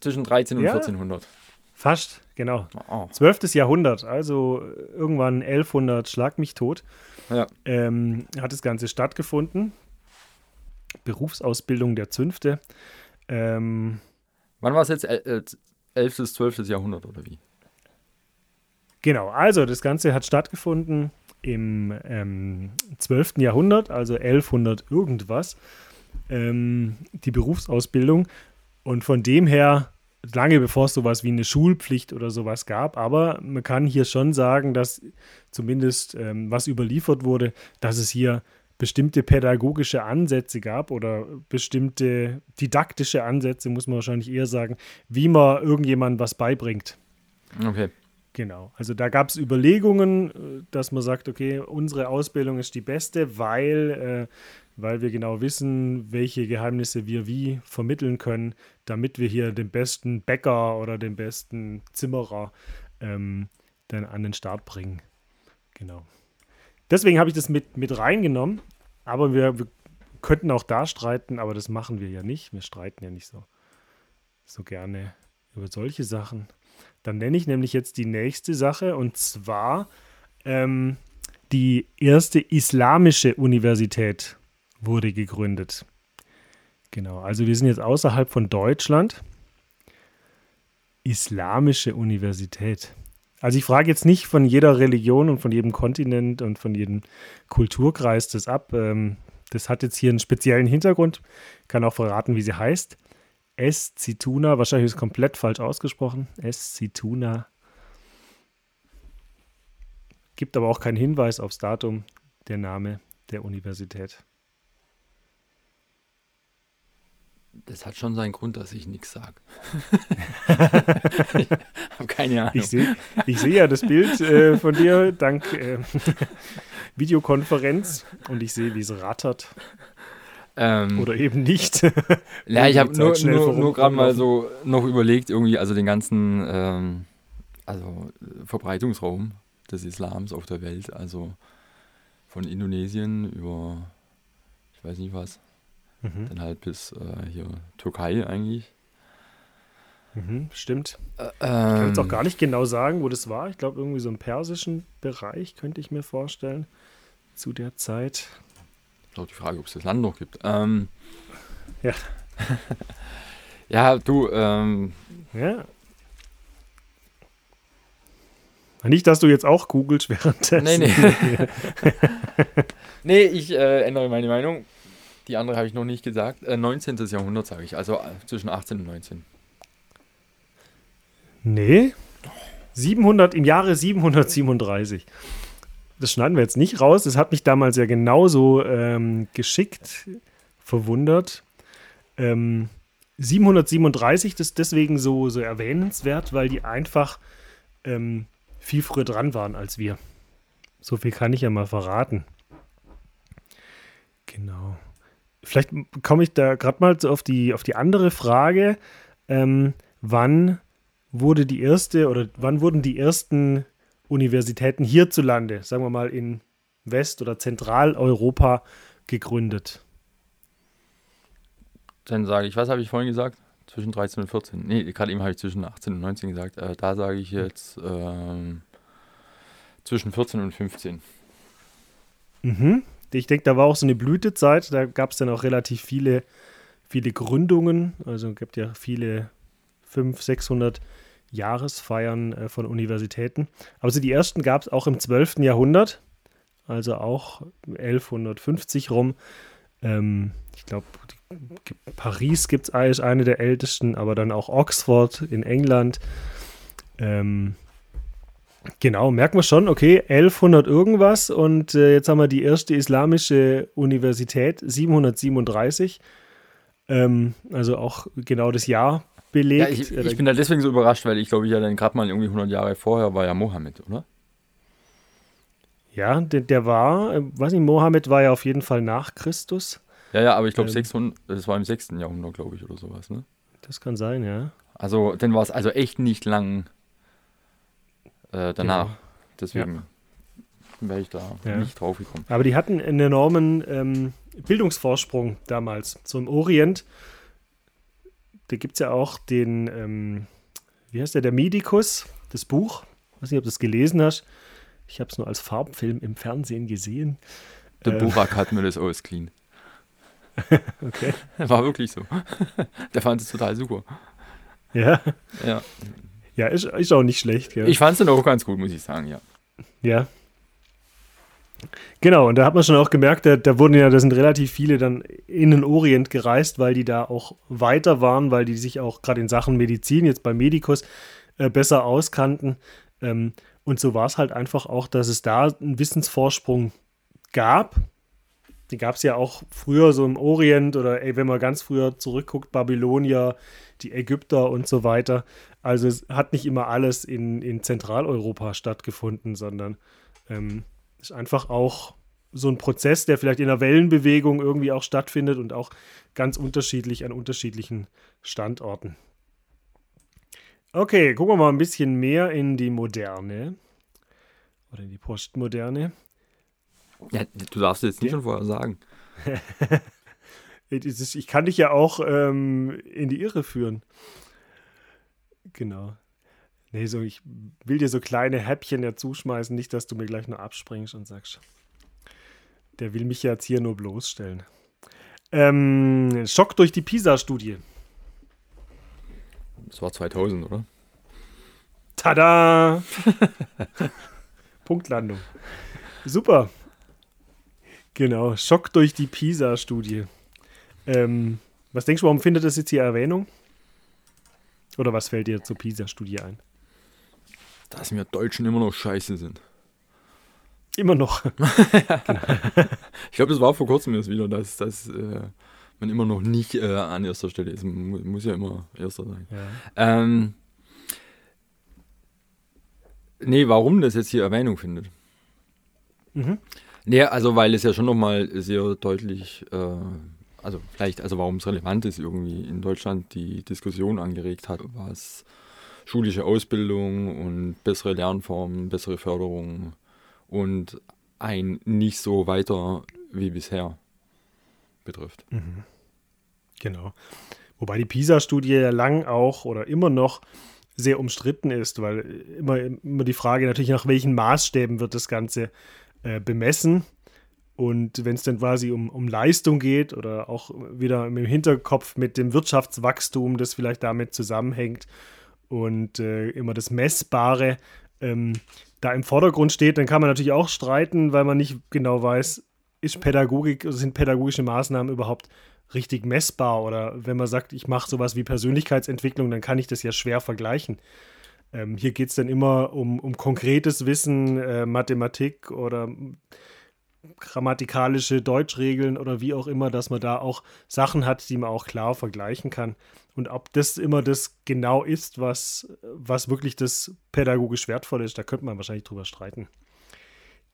Zwischen 13 und
Ja.
1400.
Fast, genau.
Oh,
12. Jahrhundert, also irgendwann 1100, schlag mich tot,
ja.
ähm, hat das Ganze stattgefunden. Berufsausbildung der Zünfte. Ähm,
Wann war es jetzt? El- äh, 11. bis 12. Jahrhundert oder wie?
genau, also das Ganze hat stattgefunden im ähm, 12. Jahrhundert, also 1100 irgendwas, ähm, die Berufsausbildung. Und von dem her, lange bevor es sowas wie eine Schulpflicht oder sowas gab, aber man kann hier schon sagen, dass zumindest ähm, was überliefert wurde, dass es hier bestimmte pädagogische Ansätze gab oder bestimmte didaktische Ansätze, muss man wahrscheinlich eher sagen, wie man irgendjemandem was beibringt.
Okay.
Genau. Also da gab es Überlegungen, äh, dass man sagt, okay, unsere Ausbildung ist die beste, weil, äh, weil wir genau wissen, welche Geheimnisse wir wie vermitteln können, damit wir hier den besten Bäcker oder den besten Zimmerer ähm, dann an den Start bringen. Genau. Deswegen habe ich das mit, mit reingenommen, aber wir, wir könnten auch da streiten, aber das machen wir ja nicht. Wir streiten ja nicht so, so gerne über solche Sachen. Dann nenne ich nämlich jetzt die nächste Sache und zwar ähm, die erste islamische Universität wurde gegründet. Genau, also wir sind jetzt außerhalb von Deutschland. Islamische Universität. Also ich frage jetzt nicht von jeder Religion und von jedem Kontinent und von jedem Kulturkreis das ab. Ähm, das hat jetzt hier einen speziellen Hintergrund. Kann auch verraten, wie sie heißt. S. Zituna, wahrscheinlich ist es komplett falsch ausgesprochen. S. Zituna. Gibt aber auch keinen Hinweis aufs Datum, der Name der Universität.
Das hat schon seinen Grund, dass ich nichts sage. ich habe keine Ahnung.
Ich sehe seh ja das Bild äh, von dir dank äh, Videokonferenz und ich sehe, wie es rattert
ähm,
oder eben nicht.
Ja, ich habe nur, nur, nur gerade mal so noch überlegt, irgendwie, also den ganzen ähm, also Verbreitungsraum des Islams auf der Welt, also von Indonesien über, ich weiß nicht was,
Mhm.
dann halt bis äh, hier Türkei eigentlich.
Mhm, stimmt.
Äh,
Ich kann jetzt auch
ähm,
gar nicht genau sagen, wo das war. Ich glaube, irgendwie so im persischen Bereich könnte ich mir vorstellen. Zu der Zeit.
Ist auch die Frage, ob es das Land noch gibt. Ähm,
Ja.
ja, du, ähm,
Ja. Nicht, dass du jetzt auch googelst währenddessen.
Nee, nee. nee, ich äh, ändere meine Meinung. Die andere habe ich noch nicht gesagt. Äh, 19. Jahrhundert sage ich, also äh, zwischen 18 und 19.
Nee. 700, im Jahre 737. Das schneiden wir jetzt nicht raus. Das hat mich damals ja genauso ähm, geschickt verwundert. Ähm, 737, das ist deswegen so, so erwähnenswert, weil die einfach ähm, viel früher dran waren als wir. So viel kann ich ja mal verraten. Genau. Vielleicht komme ich da gerade mal auf die, auf die andere Frage. Ähm, wann wurde die erste oder wann wurden die ersten Universitäten hierzulande, sagen wir mal in West- oder Zentraleuropa, gegründet?
Dann sage ich, was habe ich vorhin gesagt? Zwischen 13 und 14. Nee, gerade eben habe ich zwischen 18 und 19 gesagt. Äh, da sage ich jetzt ähm, zwischen 14 und 15.
Mhm. Ich denke, da war auch so eine Blütezeit. Da gab es dann auch relativ viele, viele Gründungen. Also es gibt ja viele 500, 600 Jahresfeiern äh, von Universitäten. Aber so die ersten gab es auch im 12. Jahrhundert. Also auch 1150 rum. Ähm, ich glaube, Paris gibt es eine der ältesten, aber dann auch Oxford in England. Ähm, genau, merken wir schon, okay, 1100 irgendwas und äh, jetzt haben wir die erste islamische Universität, 737. Ähm, also auch genau das Jahr belegt.
Ja, ich, ich, bin da deswegen so überrascht, weil ich glaube, ich ja dann gerade mal irgendwie 100 Jahre vorher war ja Mohammed, oder?
Ja, der, der war, äh, weiß nicht, Mohammed war ja auf jeden Fall nach Christus.
Ja, ja, aber ich glaube, ähm, das war im 6. Jahrhundert, glaube ich, oder sowas, ne?
Das kann sein, ja.
Also, dann war es also echt nicht lang äh, danach. Genau. Deswegen ja. wäre ich da ja. nicht drauf gekommen.
Aber die hatten einen enormen ähm, Bildungsvorsprung damals. So im Orient, da gibt es ja auch den, ähm, wie heißt der, der Medikus, das Buch. Ich weiß nicht, ob du es gelesen hast. Ich habe es nur als Farbfilm im Fernsehen gesehen.
Der ähm. Burak hat mir das ausgeliehen. okay. War wirklich so. Der fand es total super.
Ja.
Ja.
Ja, ist, ist auch nicht schlecht. Ja.
Ich fand es dann auch ganz gut, muss ich sagen, ja.
Ja. Genau, und da hat man schon auch gemerkt, da, da wurden ja, da sind relativ viele dann in den Orient gereist, weil die da auch weiter waren, weil die sich auch gerade in Sachen Medizin, jetzt bei Medikus, äh, besser auskannten. Ähm, und so war es halt einfach auch, dass es da einen Wissensvorsprung gab, die gab es ja auch früher so im Orient oder ey, wenn man ganz früher zurückguckt, Babylonier, die Ägypter und so weiter. Also es hat nicht immer alles in, in Zentraleuropa stattgefunden, sondern ähm, ist einfach auch so ein Prozess, der vielleicht in der Wellenbewegung irgendwie auch stattfindet und auch ganz unterschiedlich an unterschiedlichen Standorten. Okay, gucken wir mal ein bisschen mehr in die Moderne oder in die Postmoderne.
Ja, du darfst jetzt nicht ja. schon vorher sagen.
ich kann dich ja auch ähm, in die Irre führen. Genau. Nee, so, ich will dir so kleine Häppchen ja zuschmeißen, nicht, dass du mir gleich nur abspringst und sagst, der will mich jetzt hier nur bloßstellen. Ähm, Schock durch die PISA-Studie.
Das war 2000, oder?
Tada! Punktlandung. Super. Genau, Schock durch die PISA-Studie. Ähm, was denkst du, warum findet das jetzt hier Erwähnung? Oder was fällt dir zur PISA-Studie ein?
Dass wir Deutschen immer noch scheiße sind.
Immer noch. genau.
Ich glaube, das war vor kurzem erst wieder, dass, dass äh, man immer noch nicht äh, an erster Stelle ist. Man muss ja immer Erster sein. Ja. Ähm, nee, warum das jetzt hier Erwähnung findet? Mhm. Nee, also weil es ja schon nochmal sehr deutlich, äh, also vielleicht, also warum es relevant ist, irgendwie in Deutschland die Diskussion angeregt hat, was schulische Ausbildung und bessere Lernformen, bessere Förderung und ein nicht so weiter wie bisher betrifft. Mhm.
Genau. Wobei die PISA-Studie ja lang auch oder immer noch sehr umstritten ist, weil immer, immer die Frage natürlich, nach welchen Maßstäben wird das Ganze äh, bemessen. Und wenn es dann quasi um, um Leistung geht oder auch wieder im Hinterkopf mit dem Wirtschaftswachstum, das vielleicht damit zusammenhängt und äh, immer das Messbare ähm, da im Vordergrund steht, dann kann man natürlich auch streiten, weil man nicht genau weiß, ist Pädagogik, sind pädagogische Maßnahmen überhaupt richtig messbar? Oder wenn man sagt, ich mache sowas wie Persönlichkeitsentwicklung, dann kann ich das ja schwer vergleichen. Ähm, hier geht es dann immer um, um konkretes Wissen, äh, Mathematik oder grammatikalische Deutschregeln oder wie auch immer, dass man da auch Sachen hat, die man auch klar vergleichen kann. Und ob das immer das genau ist, was, was wirklich das pädagogisch Wertvolle ist, da könnte man wahrscheinlich drüber streiten.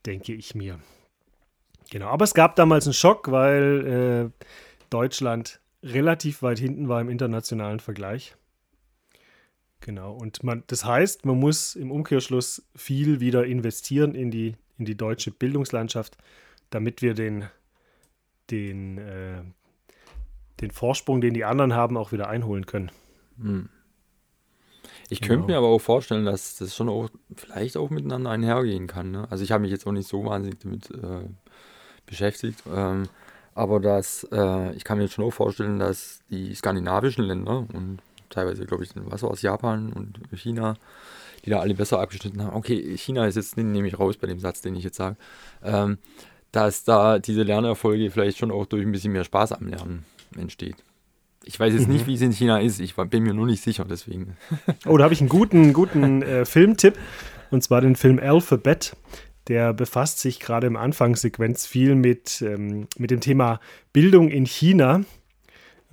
Denke ich mir. Genau, aber es gab damals einen Schock, weil äh, Deutschland relativ weit hinten war im internationalen Vergleich. Genau, und man, das heißt, man muss im Umkehrschluss viel wieder investieren in die, in die deutsche Bildungslandschaft, damit wir den, den, äh, den Vorsprung, den die anderen haben, auch wieder einholen können. Hm.
Ich genau. könnte mir aber auch vorstellen, dass das schon auch vielleicht auch miteinander einhergehen kann. Ne? Also ich habe mich jetzt auch nicht so wahnsinnig damit äh, beschäftigt. Ähm, aber dass, äh, ich kann mir schon auch vorstellen, dass die skandinavischen Länder und teilweise, glaube ich, was es, Japan und China, die da alle besser abgeschnitten haben. Okay, China ist jetzt, nehme ich raus bei dem Satz, den ich jetzt sage, ähm, dass da diese Lernerfolge vielleicht schon auch durch ein bisschen mehr Spaß am Lernen entsteht. Ich weiß jetzt mhm. nicht, wie es in China ist. Ich bin mir nur nicht sicher, deswegen.
Oh, da habe ich einen guten, guten äh, Filmtipp. Und zwar den Film Alphabet. Der befasst sich gerade im Anfangssequenz viel mit, ähm, mit dem Thema Bildung in China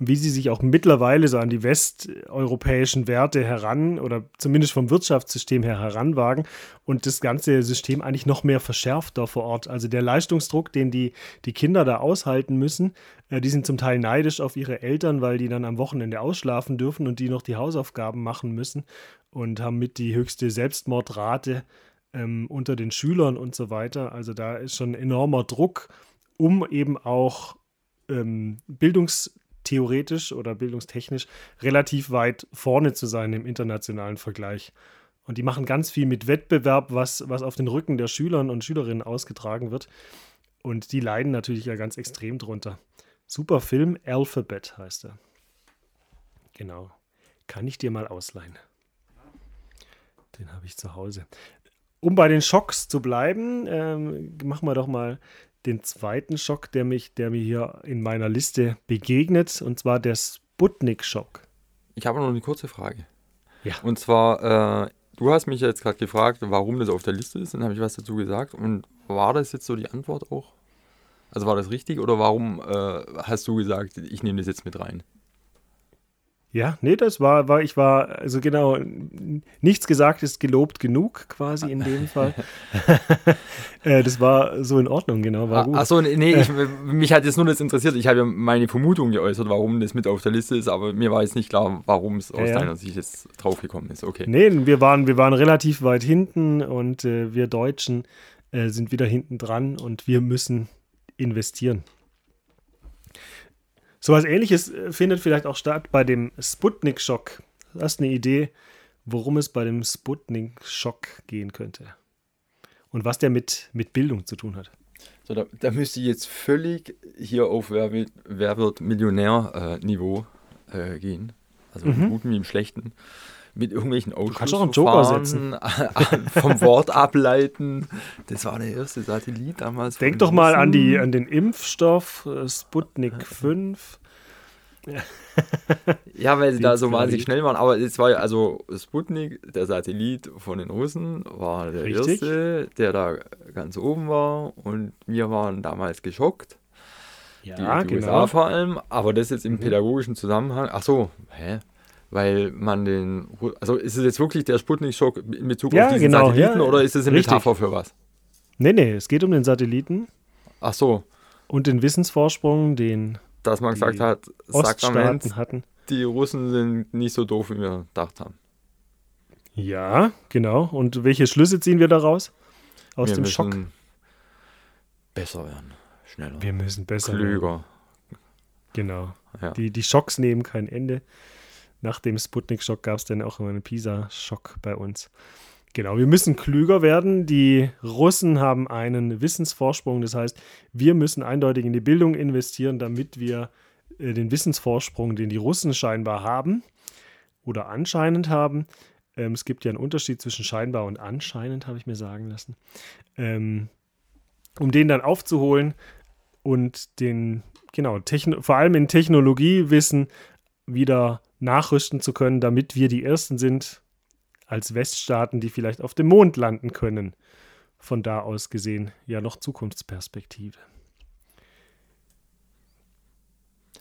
wie sie sich auch mittlerweile so an die westeuropäischen Werte heran oder zumindest vom Wirtschaftssystem her heranwagen und das ganze System eigentlich noch mehr verschärft da vor Ort. Also der Leistungsdruck, den die, die Kinder da aushalten müssen, äh, die sind zum Teil neidisch auf ihre Eltern, weil die dann am Wochenende ausschlafen dürfen und die noch die Hausaufgaben machen müssen und haben mit die höchste Selbstmordrate ähm, unter den Schülern und so weiter. Also da ist schon enormer Druck, um eben auch ähm, Bildungs theoretisch oder bildungstechnisch relativ weit vorne zu sein im internationalen Vergleich. Und die machen ganz viel mit Wettbewerb, was, was auf den Rücken der Schülern und Schülerinnen ausgetragen wird. Und die leiden natürlich ja ganz extrem drunter. Super Film, Alphabet heißt er. Genau. Kann ich dir mal ausleihen. Den habe ich zu Hause. Um bei den Schocks zu bleiben, ähm, machen wir doch mal den zweiten Schock, der, mich, der mir hier in meiner Liste begegnet, und zwar der Sputnik-Schock.
Ich habe noch eine kurze Frage. Ja. Und zwar, äh, du hast mich jetzt gerade gefragt, warum das auf der Liste ist, dann habe ich was dazu gesagt. Und war das jetzt so die Antwort auch? Also war das richtig oder warum äh, hast du gesagt, ich nehme das jetzt mit rein?
Ja, nee, das war, war, ich war, also genau, nichts gesagt ist gelobt genug, quasi in dem Fall. äh, das war so in Ordnung, genau, war
gut. Achso, nee, ich, mich hat jetzt nur das interessiert. Ich habe ja meine Vermutung geäußert, warum das mit auf der Liste ist, aber mir war jetzt nicht klar, warum es aus ja, deiner Sicht jetzt draufgekommen ist. Okay.
Nee, wir waren, wir waren relativ weit hinten und äh, wir Deutschen äh, sind wieder hinten dran und wir müssen investieren. So was ähnliches äh, findet vielleicht auch statt bei dem Sputnik-Schock. Hast du eine Idee, worum es bei dem Sputnik-Schock gehen könnte? Und was der mit, mit Bildung zu tun hat?
So, da, da müsste ich jetzt völlig hier auf Wer Wer wird Millionär-Niveau äh, äh, gehen. Also mhm. im Guten wie im Schlechten mit irgendwelchen
Ausschlussverfahren
vom Wort ableiten. Das war der erste Satellit damals.
Denk doch mal an, die, an den Impfstoff äh, Sputnik 5.
ja, weil sie da so wahnsinnig schnell waren. Aber es war ja, also Sputnik, der Satellit von den Russen, war der Richtig. erste, der da ganz oben war. Und wir waren damals geschockt. Ja, die USA genau. vor allem. Aber das jetzt im mhm. pädagogischen Zusammenhang. Ach so, hä? Weil man den. Also ist es jetzt wirklich der Sputnik-Schock in Bezug ja, auf diesen genau, Satelliten ja, oder ist es eine richtig. Metapher für was?
Nee, nee, es geht um den Satelliten.
Ach so.
Und den Wissensvorsprung, den.
Dass man gesagt hat, Oststaaten hatten. Die Russen sind nicht so doof, wie wir gedacht haben.
Ja, genau. Und welche Schlüsse ziehen wir daraus? Aus wir dem Schock?
Besser werden. Schneller.
Wir müssen besser
Klüger. werden.
Genau. Ja. Die, die Schocks nehmen kein Ende nach dem Sputnik-Schock gab es dann auch immer einen Pisa-Schock bei uns. Genau, wir müssen klüger werden. Die Russen haben einen Wissensvorsprung. Das heißt, wir müssen eindeutig in die Bildung investieren, damit wir äh, den Wissensvorsprung, den die Russen scheinbar haben oder anscheinend haben. Ähm, es gibt ja einen Unterschied zwischen scheinbar und anscheinend, habe ich mir sagen lassen. Ähm, um den dann aufzuholen und den, genau, vor allem in Technologiewissen wieder nachrüsten zu können, damit wir die Ersten sind als Weststaaten, die vielleicht auf dem Mond landen können. Von da aus gesehen ja noch Zukunftsperspektive.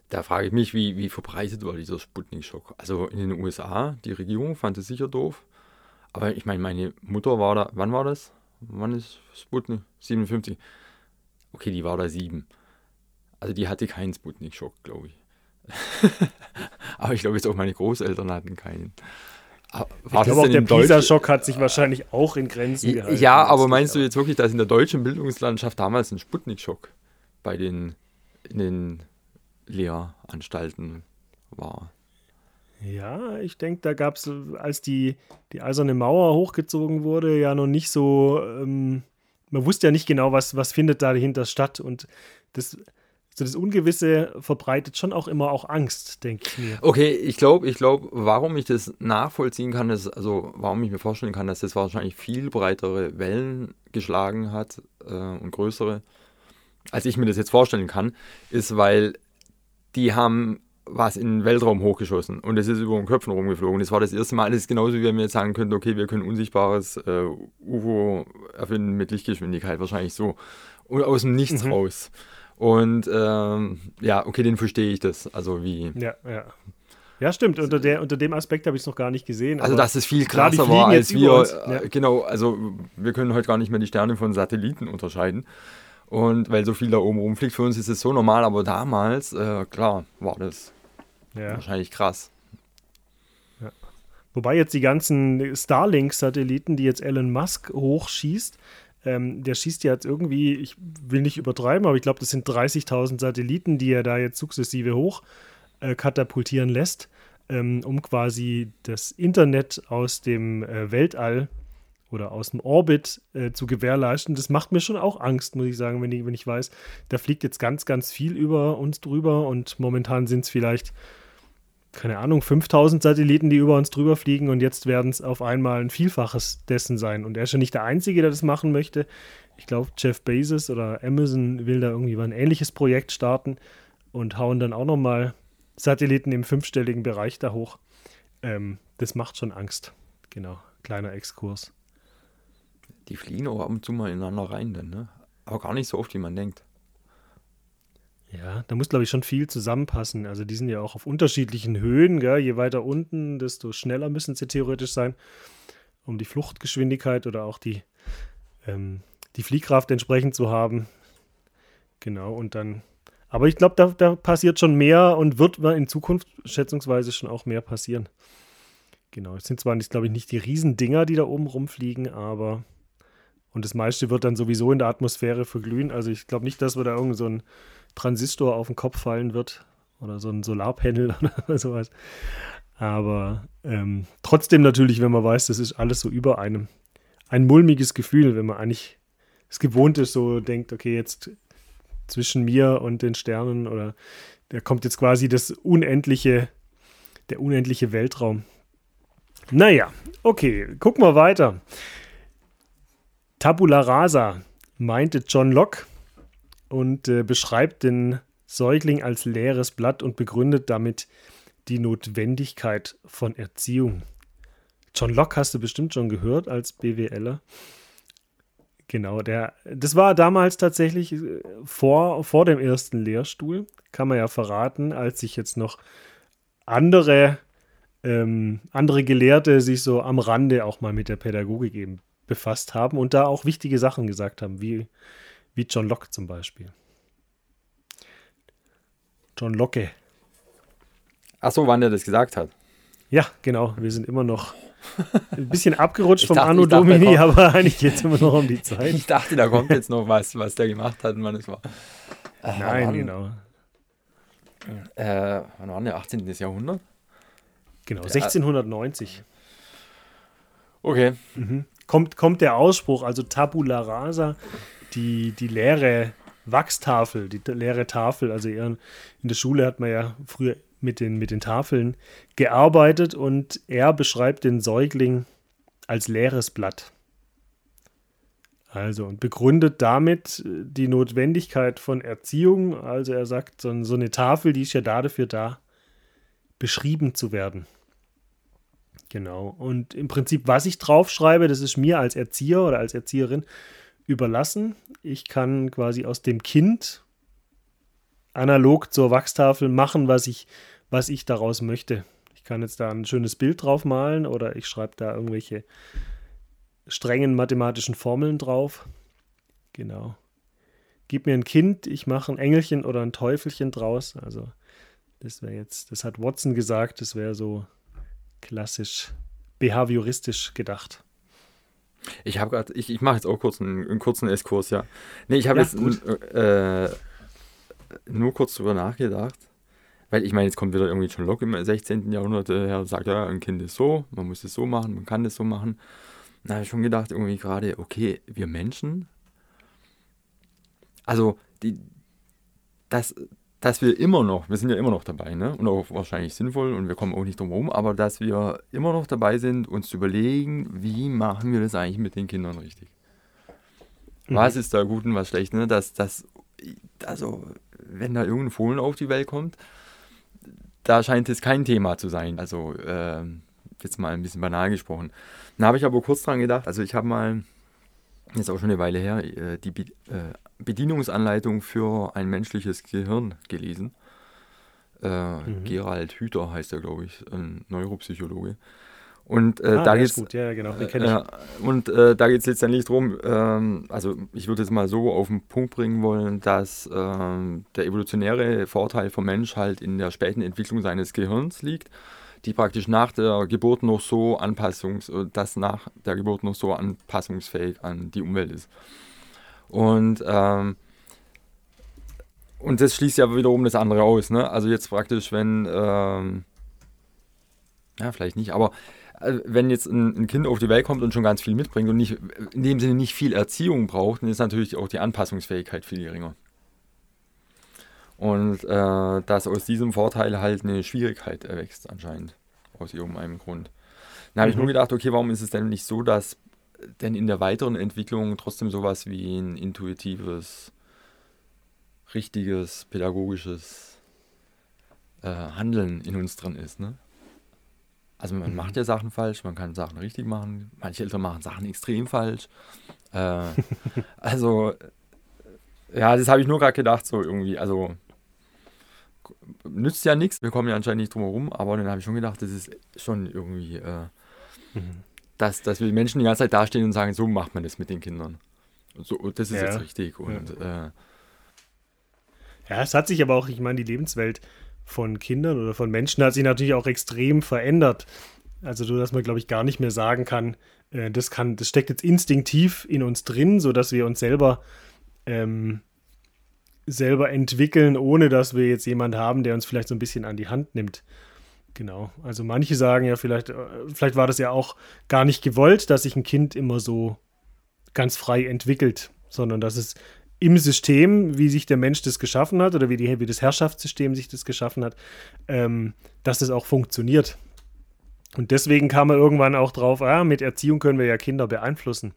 Da frage ich mich, wie, wie verbreitet war dieser Sputnik-Schock? Also in den USA, die Regierung fand es sicher doof. Aber ich meine, meine Mutter war da, wann war das? Wann ist Sputnik? 57. Okay, die war da sieben. Also die hatte keinen Sputnik-Schock, glaube ich. aber ich glaube jetzt auch meine Großeltern hatten keinen.
War ich glaube auch der Pisa-Schock hat sich wahrscheinlich auch in Grenzen
gehalten. Ja, aber meinst du jetzt wirklich, dass in der deutschen Bildungslandschaft damals ein Sputnik-Schock bei den, in den Lehranstalten war?
Ja, ich denke, da gab es, als die, die eiserne Mauer hochgezogen wurde, ja noch nicht so, ähm, man wusste ja nicht genau, was, was findet da dahinter statt. Und das, so das Ungewisse verbreitet schon auch immer auch Angst, denke ich mir.
Okay, ich glaube, ich glaube, warum ich das nachvollziehen kann, ist, also warum ich mir vorstellen kann, dass das wahrscheinlich viel breitere Wellen geschlagen hat äh, und größere, als ich mir das jetzt vorstellen kann, ist, weil die haben was in den Weltraum hochgeschossen und es ist über den Köpfen rumgeflogen. Das war das erste Mal. Das ist genauso, wie wir jetzt sagen könnten, okay, wir können unsichtbares äh, UFO erfinden mit Lichtgeschwindigkeit, wahrscheinlich so. Und aus dem Nichts mhm. raus. Und ähm, ja, okay, den verstehe ich das. Also wie.
Ja, ja. Ja, stimmt. Unter, der, unter dem Aspekt habe ich es noch gar nicht gesehen.
Also, dass es viel krasser klar, war, als wir. Ja. Genau, also wir können heute gar nicht mehr die Sterne von Satelliten unterscheiden. Und weil so viel da oben rumfliegt, für uns ist es so normal, aber damals, äh, klar, war das ja. Wahrscheinlich krass.
Ja. Wobei jetzt die ganzen Starlink-Satelliten, die jetzt Elon Musk hochschießt, ähm, der schießt ja jetzt irgendwie, ich will nicht übertreiben, aber ich glaube, das sind 30.000 Satelliten, die er da jetzt sukzessive hoch äh, katapultieren lässt, ähm, um quasi das Internet aus dem äh, Weltall oder aus dem Orbit äh, zu gewährleisten. Das macht mir schon auch Angst, muss ich sagen, wenn ich, wenn ich weiß, da fliegt jetzt ganz, ganz viel über uns drüber und momentan sind es vielleicht keine Ahnung, 5000 Satelliten, die über uns drüber fliegen und jetzt werden es auf einmal ein Vielfaches dessen sein. Und er ist ja nicht der Einzige, der das machen möchte. Ich glaube, Jeff Bezos oder Amazon will da irgendwie ein ähnliches Projekt starten und hauen dann auch nochmal Satelliten im fünfstelligen Bereich da hoch. Ähm, das macht schon Angst. Genau, kleiner Exkurs.
Die fliegen auch ab und zu mal ineinander rein, dann, ne? Aber gar nicht so oft, wie man denkt.
Ja, da muss, glaube ich, schon viel zusammenpassen. Also die sind ja auch auf unterschiedlichen Höhen. Gell? Je weiter unten, desto schneller müssen sie theoretisch sein, um die Fluchtgeschwindigkeit oder auch die, ähm, die Fliehkraft entsprechend zu haben. Genau, und dann. Aber ich glaube, da, da passiert schon mehr und wird in Zukunft schätzungsweise schon auch mehr passieren. Genau, es sind zwar, glaube ich, nicht die Riesendinger, die da oben rumfliegen, aber und das meiste wird dann sowieso in der Atmosphäre verglühen. Also ich glaube nicht, dass wir da irgend so ein Transistor auf den Kopf fallen wird oder so ein Solarpanel oder sowas. Aber ähm, trotzdem natürlich, wenn man weiß, das ist alles so über einem. Ein mulmiges Gefühl, wenn man eigentlich es gewohnt ist, so denkt, okay, jetzt zwischen mir und den Sternen oder da kommt jetzt quasi das unendliche, der unendliche Weltraum. Naja, okay, gucken wir weiter. Tabula rasa, meinte John Locke, und äh, beschreibt den Säugling als leeres Blatt und begründet damit die Notwendigkeit von Erziehung. John Locke hast du bestimmt schon gehört als BWLer. Genau, der, das war damals tatsächlich äh, vor, vor dem ersten Lehrstuhl, kann man ja verraten, als sich jetzt noch andere, ähm, andere Gelehrte sich so am Rande auch mal mit der Pädagogik eben befasst haben und da auch wichtige Sachen gesagt haben, wie wie John Locke zum Beispiel. John Locke.
Ach so, wann er das gesagt hat.
Ja, genau. Wir sind immer noch ein bisschen abgerutscht vom dachte, Anno Domini, kommt, aber eigentlich geht es immer noch um die Zeit.
Ich dachte, da kommt jetzt noch was, was der gemacht hat und wann es war.
Äh, Nein, wann, genau.
Äh, wann war der 18. Jahrhundert?
Genau, 1690.
Okay.
Mhm. Kommt, kommt der Ausspruch, also Tabula Rasa, die, die leere Wachstafel, die leere Tafel. Also in der Schule hat man ja früher mit den, mit den Tafeln gearbeitet und er beschreibt den Säugling als leeres Blatt. Also und begründet damit die Notwendigkeit von Erziehung. Also er sagt, so, so eine Tafel, die ist ja da dafür da, beschrieben zu werden. Genau. Und im Prinzip, was ich draufschreibe, das ist mir als Erzieher oder als Erzieherin überlassen. Ich kann quasi aus dem Kind analog zur Wachstafel machen, was ich, was ich daraus möchte. Ich kann jetzt da ein schönes Bild drauf malen oder ich schreibe da irgendwelche strengen mathematischen Formeln drauf. Genau. gib mir ein Kind, ich mache ein Engelchen oder ein Teufelchen draus. Also das wäre jetzt, das hat Watson gesagt, das wäre so klassisch behavioristisch gedacht.
Ich habe gerade, ich, ich mache jetzt auch kurz einen, einen kurzen Esskurs, ja. Nee, ich habe ja, jetzt äh, nur kurz drüber nachgedacht, weil ich meine, jetzt kommt wieder irgendwie John Locke im 16. Jahrhundert äh, her, sagt, ja, ein Kind ist so, man muss es so machen, man kann das so machen. Da habe ich schon gedacht, irgendwie gerade, okay, wir Menschen, also die, das, dass wir immer noch, wir sind ja immer noch dabei, ne? Und auch wahrscheinlich sinnvoll und wir kommen auch nicht drum herum, aber dass wir immer noch dabei sind, uns zu überlegen, wie machen wir das eigentlich mit den Kindern richtig? Mhm. Was ist da gut und was schlecht, ne? Dass, dass, also, wenn da irgendein Fohlen auf die Welt kommt, da scheint es kein Thema zu sein. Also, äh, jetzt mal ein bisschen banal gesprochen. Da habe ich aber kurz dran gedacht, also ich habe mal, jetzt auch schon eine Weile her, äh, die äh, Bedienungsanleitung für ein menschliches Gehirn gelesen. Äh, mhm. Gerald Hüther heißt er, glaube ich, ein Neuropsychologe. Und äh, ah, da geht's, gut, ja, genau, äh, Und äh, da geht es letztendlich darum, ähm, also ich würde es mal so auf den Punkt bringen wollen, dass ähm, der evolutionäre Vorteil vom Mensch halt in der späten Entwicklung seines Gehirns liegt, die praktisch nach der Geburt noch so anpassungs, äh, das nach der Geburt noch so anpassungsfähig an die Umwelt ist. Und, ähm, und das schließt ja wiederum das andere aus. Ne? Also jetzt praktisch, wenn, ähm, ja, vielleicht nicht, aber äh, wenn jetzt ein, ein, Kind auf die Welt kommt und schon ganz viel mitbringt und nicht, in dem Sinne nicht viel Erziehung braucht, dann ist natürlich auch die Anpassungsfähigkeit viel geringer. Und äh, dass aus diesem Vorteil halt eine Schwierigkeit erwächst, anscheinend. Aus irgendeinem Grund. Dann habe mhm. ich nur mhm. gedacht, okay, warum ist es denn nicht so, dass denn in der weiteren Entwicklung trotzdem sowas wie ein intuitives, richtiges, pädagogisches äh, Handeln in uns drin ist. Ne? Also man mhm. macht ja Sachen falsch, man kann Sachen richtig machen, manche Eltern machen Sachen extrem falsch. Äh, also, ja, das habe ich nur gerade gedacht, so irgendwie, also nützt ja nichts, wir kommen ja anscheinend nicht drum herum, aber dann habe ich schon gedacht, das ist schon irgendwie äh, mhm dass, dass wir Menschen die ganze Zeit dastehen und sagen, so macht man das mit den Kindern. Und so, das ist ja. jetzt richtig. Und, ja. Äh,
ja, es hat sich aber auch, ich meine, die Lebenswelt von Kindern oder von Menschen hat sich natürlich auch extrem verändert. Also, so dass man, glaube ich, gar nicht mehr sagen kann, äh, das kann, das steckt jetzt instinktiv in uns drin, sodass wir uns selber ähm, selber entwickeln, ohne dass wir jetzt jemanden haben, der uns vielleicht so ein bisschen an die Hand nimmt. Genau. Also manche sagen ja vielleicht, äh, vielleicht war das ja auch gar nicht gewollt, dass sich ein Kind immer so ganz frei entwickelt, sondern dass es im System, wie sich der Mensch das geschaffen hat oder wie, die, wie das Herrschaftssystem sich das geschaffen hat, ähm, dass das auch funktioniert. Und deswegen kam er irgendwann auch drauf, ah, mit Erziehung können wir ja Kinder beeinflussen.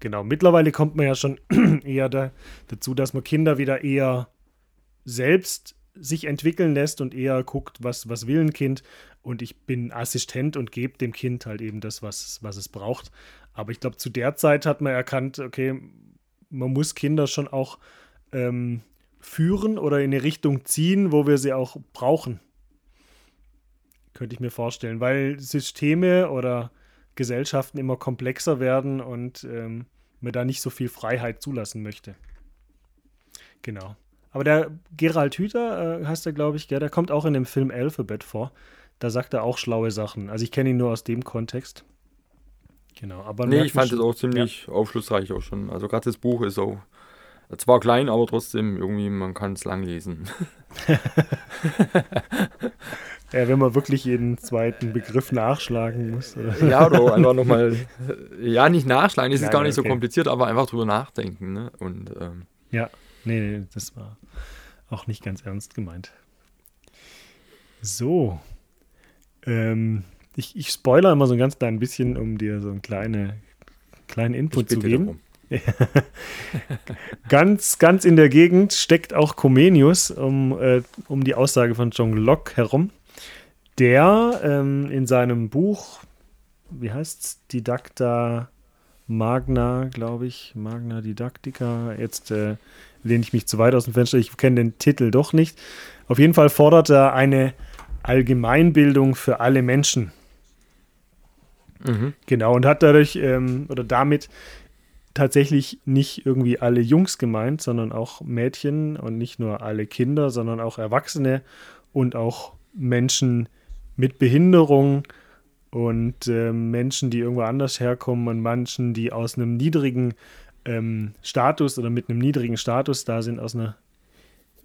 Genau, mittlerweile kommt man ja schon eher da, dazu, dass man Kinder wieder eher selbst sich entwickeln lässt und eher guckt, was, was will ein Kind. Und ich bin Assistent und gebe dem Kind halt eben das, was, was es braucht. Aber ich glaube, zu der Zeit hat man erkannt, okay, man muss Kinder schon auch ähm, führen oder in eine Richtung ziehen, wo wir sie auch brauchen. Könnte ich mir vorstellen, weil Systeme oder Gesellschaften immer komplexer werden und ähm, man da nicht so viel Freiheit zulassen möchte. Genau. Aber der Gerald Hüther äh, heißt er, glaube ich, gell, der kommt auch in dem Film Alphabet vor. Da sagt er auch schlaue Sachen. Also ich kenne ihn nur aus dem Kontext.
Genau, aber nee, ich fand es auch ziemlich ja. aufschlussreich auch schon. Also gerade das Buch ist auch zwar klein, aber trotzdem irgendwie, man kann es lang lesen.
ja, wenn man wirklich jeden zweiten Begriff nachschlagen muss.
Ja, oder einfach nochmal, ja, nicht nachschlagen, es ist gar nicht okay. so kompliziert, aber einfach drüber nachdenken. Ne? Und, ähm,
ja, Nee, nee, das war auch nicht ganz ernst gemeint. So. Ähm, ich, ich spoiler immer so ein ganz klein bisschen, um dir so einen kleine, kleinen Input zu geben. ganz, ganz in der Gegend steckt auch Comenius um, äh, um die Aussage von John Locke herum, der ähm, in seinem Buch, wie heißt es, Didacta Magna, glaube ich, Magna Didactica, jetzt äh, lehne ich mich zu weit aus dem Fenster, ich kenne den Titel doch nicht. Auf jeden Fall fordert er eine Allgemeinbildung für alle Menschen. Mhm. Genau, und hat dadurch ähm, oder damit tatsächlich nicht irgendwie alle Jungs gemeint, sondern auch Mädchen und nicht nur alle Kinder, sondern auch Erwachsene und auch Menschen mit Behinderung und äh, Menschen, die irgendwo anders herkommen und Menschen, die aus einem niedrigen ähm, Status oder mit einem niedrigen Status da sind, aus einer,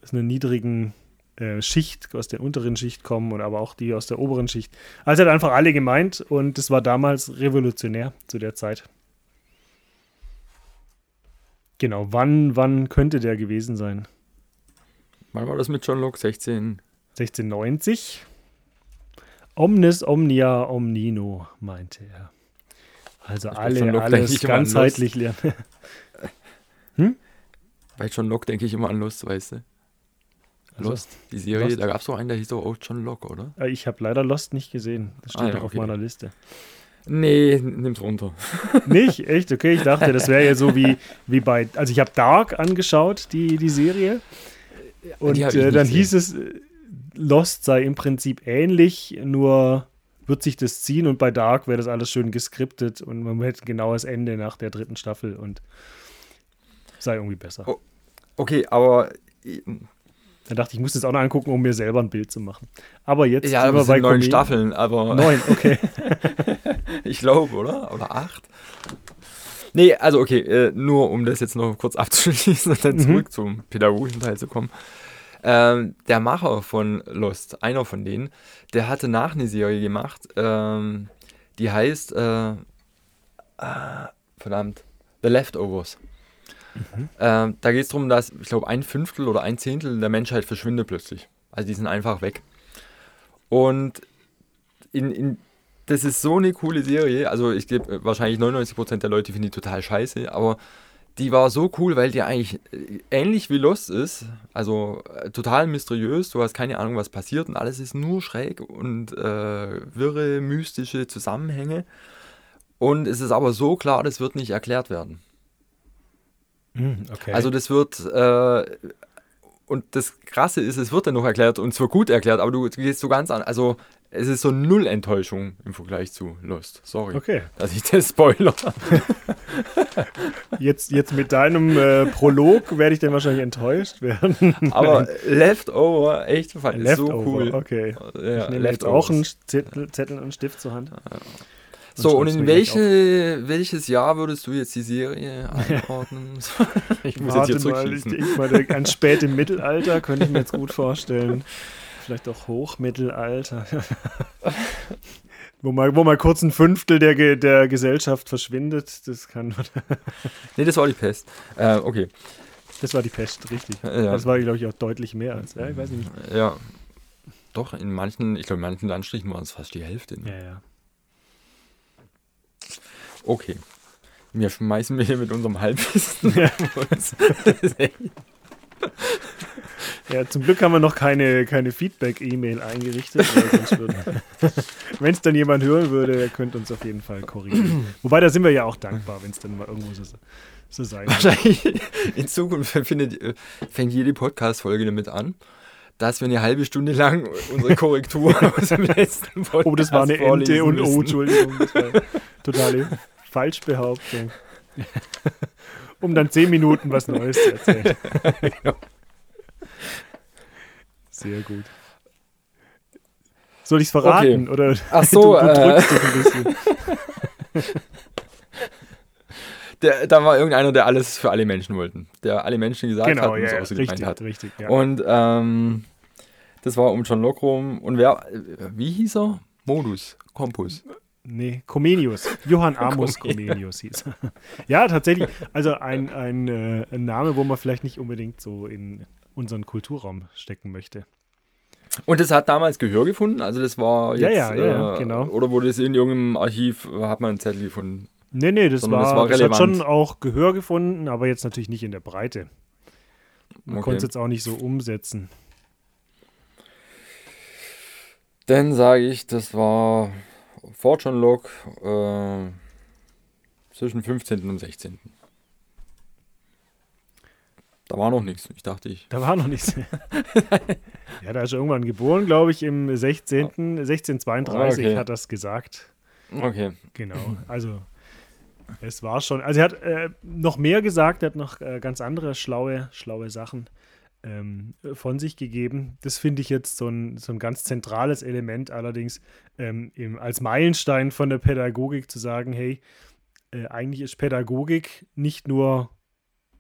aus einer niedrigen äh, Schicht, aus der unteren Schicht kommen und aber auch die aus der oberen Schicht. Also hat einfach alle gemeint und das war damals revolutionär zu der Zeit. Genau, wann, wann könnte der gewesen sein?
Wann war das mit John Locke? 16?
1690. Omnis omnia omnino, meinte er. Also alle,
Locke
alles ganzheitlich lernen.
hm? Bei John Locke denke ich immer an Lust, weißt du? Also, Lost, die Serie, Lost? da gab es doch einen, der hieß doch auch John Locke, oder?
Äh, ich habe leider Lost nicht gesehen. Das steht ah, ja, doch okay. auf meiner Liste.
Nee, nimm's runter.
Nicht? Echt? Okay, ich dachte, das wäre ja so wie, wie bei. Also, ich habe Dark angeschaut, die, die Serie. Und äh, dann hieß es, Lost sei im Prinzip ähnlich, nur wird sich das ziehen und bei Dark wäre das alles schön geskriptet und man hätte ein genaues Ende nach der dritten Staffel und sei irgendwie besser. Oh,
okay, aber
da dachte ich, ich muss das auch noch angucken, um mir selber ein Bild zu machen. Aber jetzt
ja, sind wir bei neun Staffeln, aber
neun, okay.
ich glaube, oder? Oder acht? Nee, also okay, äh, nur um das jetzt noch kurz abzuschließen und dann mhm. zurück zum pädagogischen Teil zu kommen. Ähm, der Macher von Lost, einer von denen, der hatte nach eine Serie gemacht, ähm, die heißt, äh, äh, verdammt, The Leftovers. Mhm. Ähm, da geht es darum, dass, ich glaube, ein Fünftel oder ein Zehntel der Menschheit verschwindet plötzlich. Also die sind einfach weg. Und in, in, das ist so eine coole Serie. Also ich glaube, wahrscheinlich 99% der Leute finden die total scheiße, aber die war so cool, weil die eigentlich äh, ähnlich wie Lost ist. Also äh, total mysteriös, du hast keine Ahnung, was passiert und alles ist nur schräg und äh, wirre, mystische Zusammenhänge. Und es ist aber so klar, das wird nicht erklärt werden.
Hm, okay.
Also das wird, äh, und das Krasse ist, es wird dann noch erklärt und zwar gut erklärt, aber du, gehst so ganz an, also es ist so null Enttäuschung im Vergleich zu Lost. Sorry,
okay.
dass ich das spoiler.
jetzt, jetzt mit deinem äh, Prolog werde ich dann wahrscheinlich enttäuscht werden.
Aber Leftover, echt, fand Leftover, so cool.
okay. Ja, ich nehme jetzt auch einen Zettel, Zettel und einen Stift zur Hand. Ja.
So, und in welche, welches Jahr würdest du jetzt die Serie einordnen?
ich muss Warte jetzt hier mal, ich denke mal, an späte Mittelalter könnte ich mir jetzt gut vorstellen. Vielleicht auch Hochmittelalter. wo, mal, wo mal kurz ein Fünftel der, der Gesellschaft verschwindet. Das kann.
nee, das war die Pest. Äh, okay.
Das war die Pest, richtig. Ja. Das war, glaube ich, auch deutlich mehr als. Ja, ich weiß nicht.
Ja. Doch, in manchen, ich glaube, in manchen Landstrichen waren es fast die Hälfte.
Ne? Ja, ja.
Okay. Wir schmeißen wir hier mit unserem Halbwissen.
Ja. zum Glück haben wir noch keine, keine Feedback-E-Mail eingerichtet. wenn es dann jemand hören würde, der könnte uns auf jeden Fall korrigieren. Wobei, da sind wir ja auch dankbar, wenn es dann mal irgendwo so, so sein
wird. Wahrscheinlich in Zukunft findet, fängt jede Podcast-Folge damit an dass wir eine halbe Stunde lang unsere Korrektur aus dem letzten
Podcast Oh, das war eine Ente und oh, Entschuldigung, das war totale Falschbehauptung. um dann zehn Minuten was Neues zu erzählen. Sehr gut. Soll ich es verraten? Okay. Oder
Ach so, du, du drückst äh, ein bisschen. Der, da war irgendeiner, der alles für alle Menschen wollten. Der alle Menschen gesagt
genau,
hat und
ja,
es ausgemeint
richtig,
hat.
Richtig, ja.
Und ähm, das war um John Locke rum. Und wer, wie hieß er? Modus, Campus.
Nee, Comenius. Johann Amos Comenius hieß er. ja, tatsächlich. Also ein, ein, äh, ein, Name, wo man vielleicht nicht unbedingt so in unseren Kulturraum stecken möchte.
Und das hat damals Gehör gefunden? Also das war jetzt...
Ja, ja, ja, äh, genau.
Oder wurde es in irgendeinem Archiv, hat man einen Zettel gefunden?
Nee, nee, das, war, das, war das hat schon auch Gehör gefunden, aber jetzt natürlich nicht in der Breite. Man okay. konnte es jetzt auch nicht so umsetzen.
Dann sage ich, das war John Locke äh, zwischen 15. und 16. Da war noch nichts, ich dachte ich.
Da war noch nichts. ja, da ist er irgendwann geboren, glaube ich, im 16. 1632 okay. hat das gesagt.
Okay.
Genau, also Es war schon, also er hat äh, noch mehr gesagt, er hat noch äh, ganz andere schlaue, schlaue Sachen ähm, von sich gegeben. Das finde ich jetzt so ein, so ein ganz zentrales Element, allerdings ähm, im, als Meilenstein von der Pädagogik zu sagen, hey, äh, eigentlich ist Pädagogik nicht nur,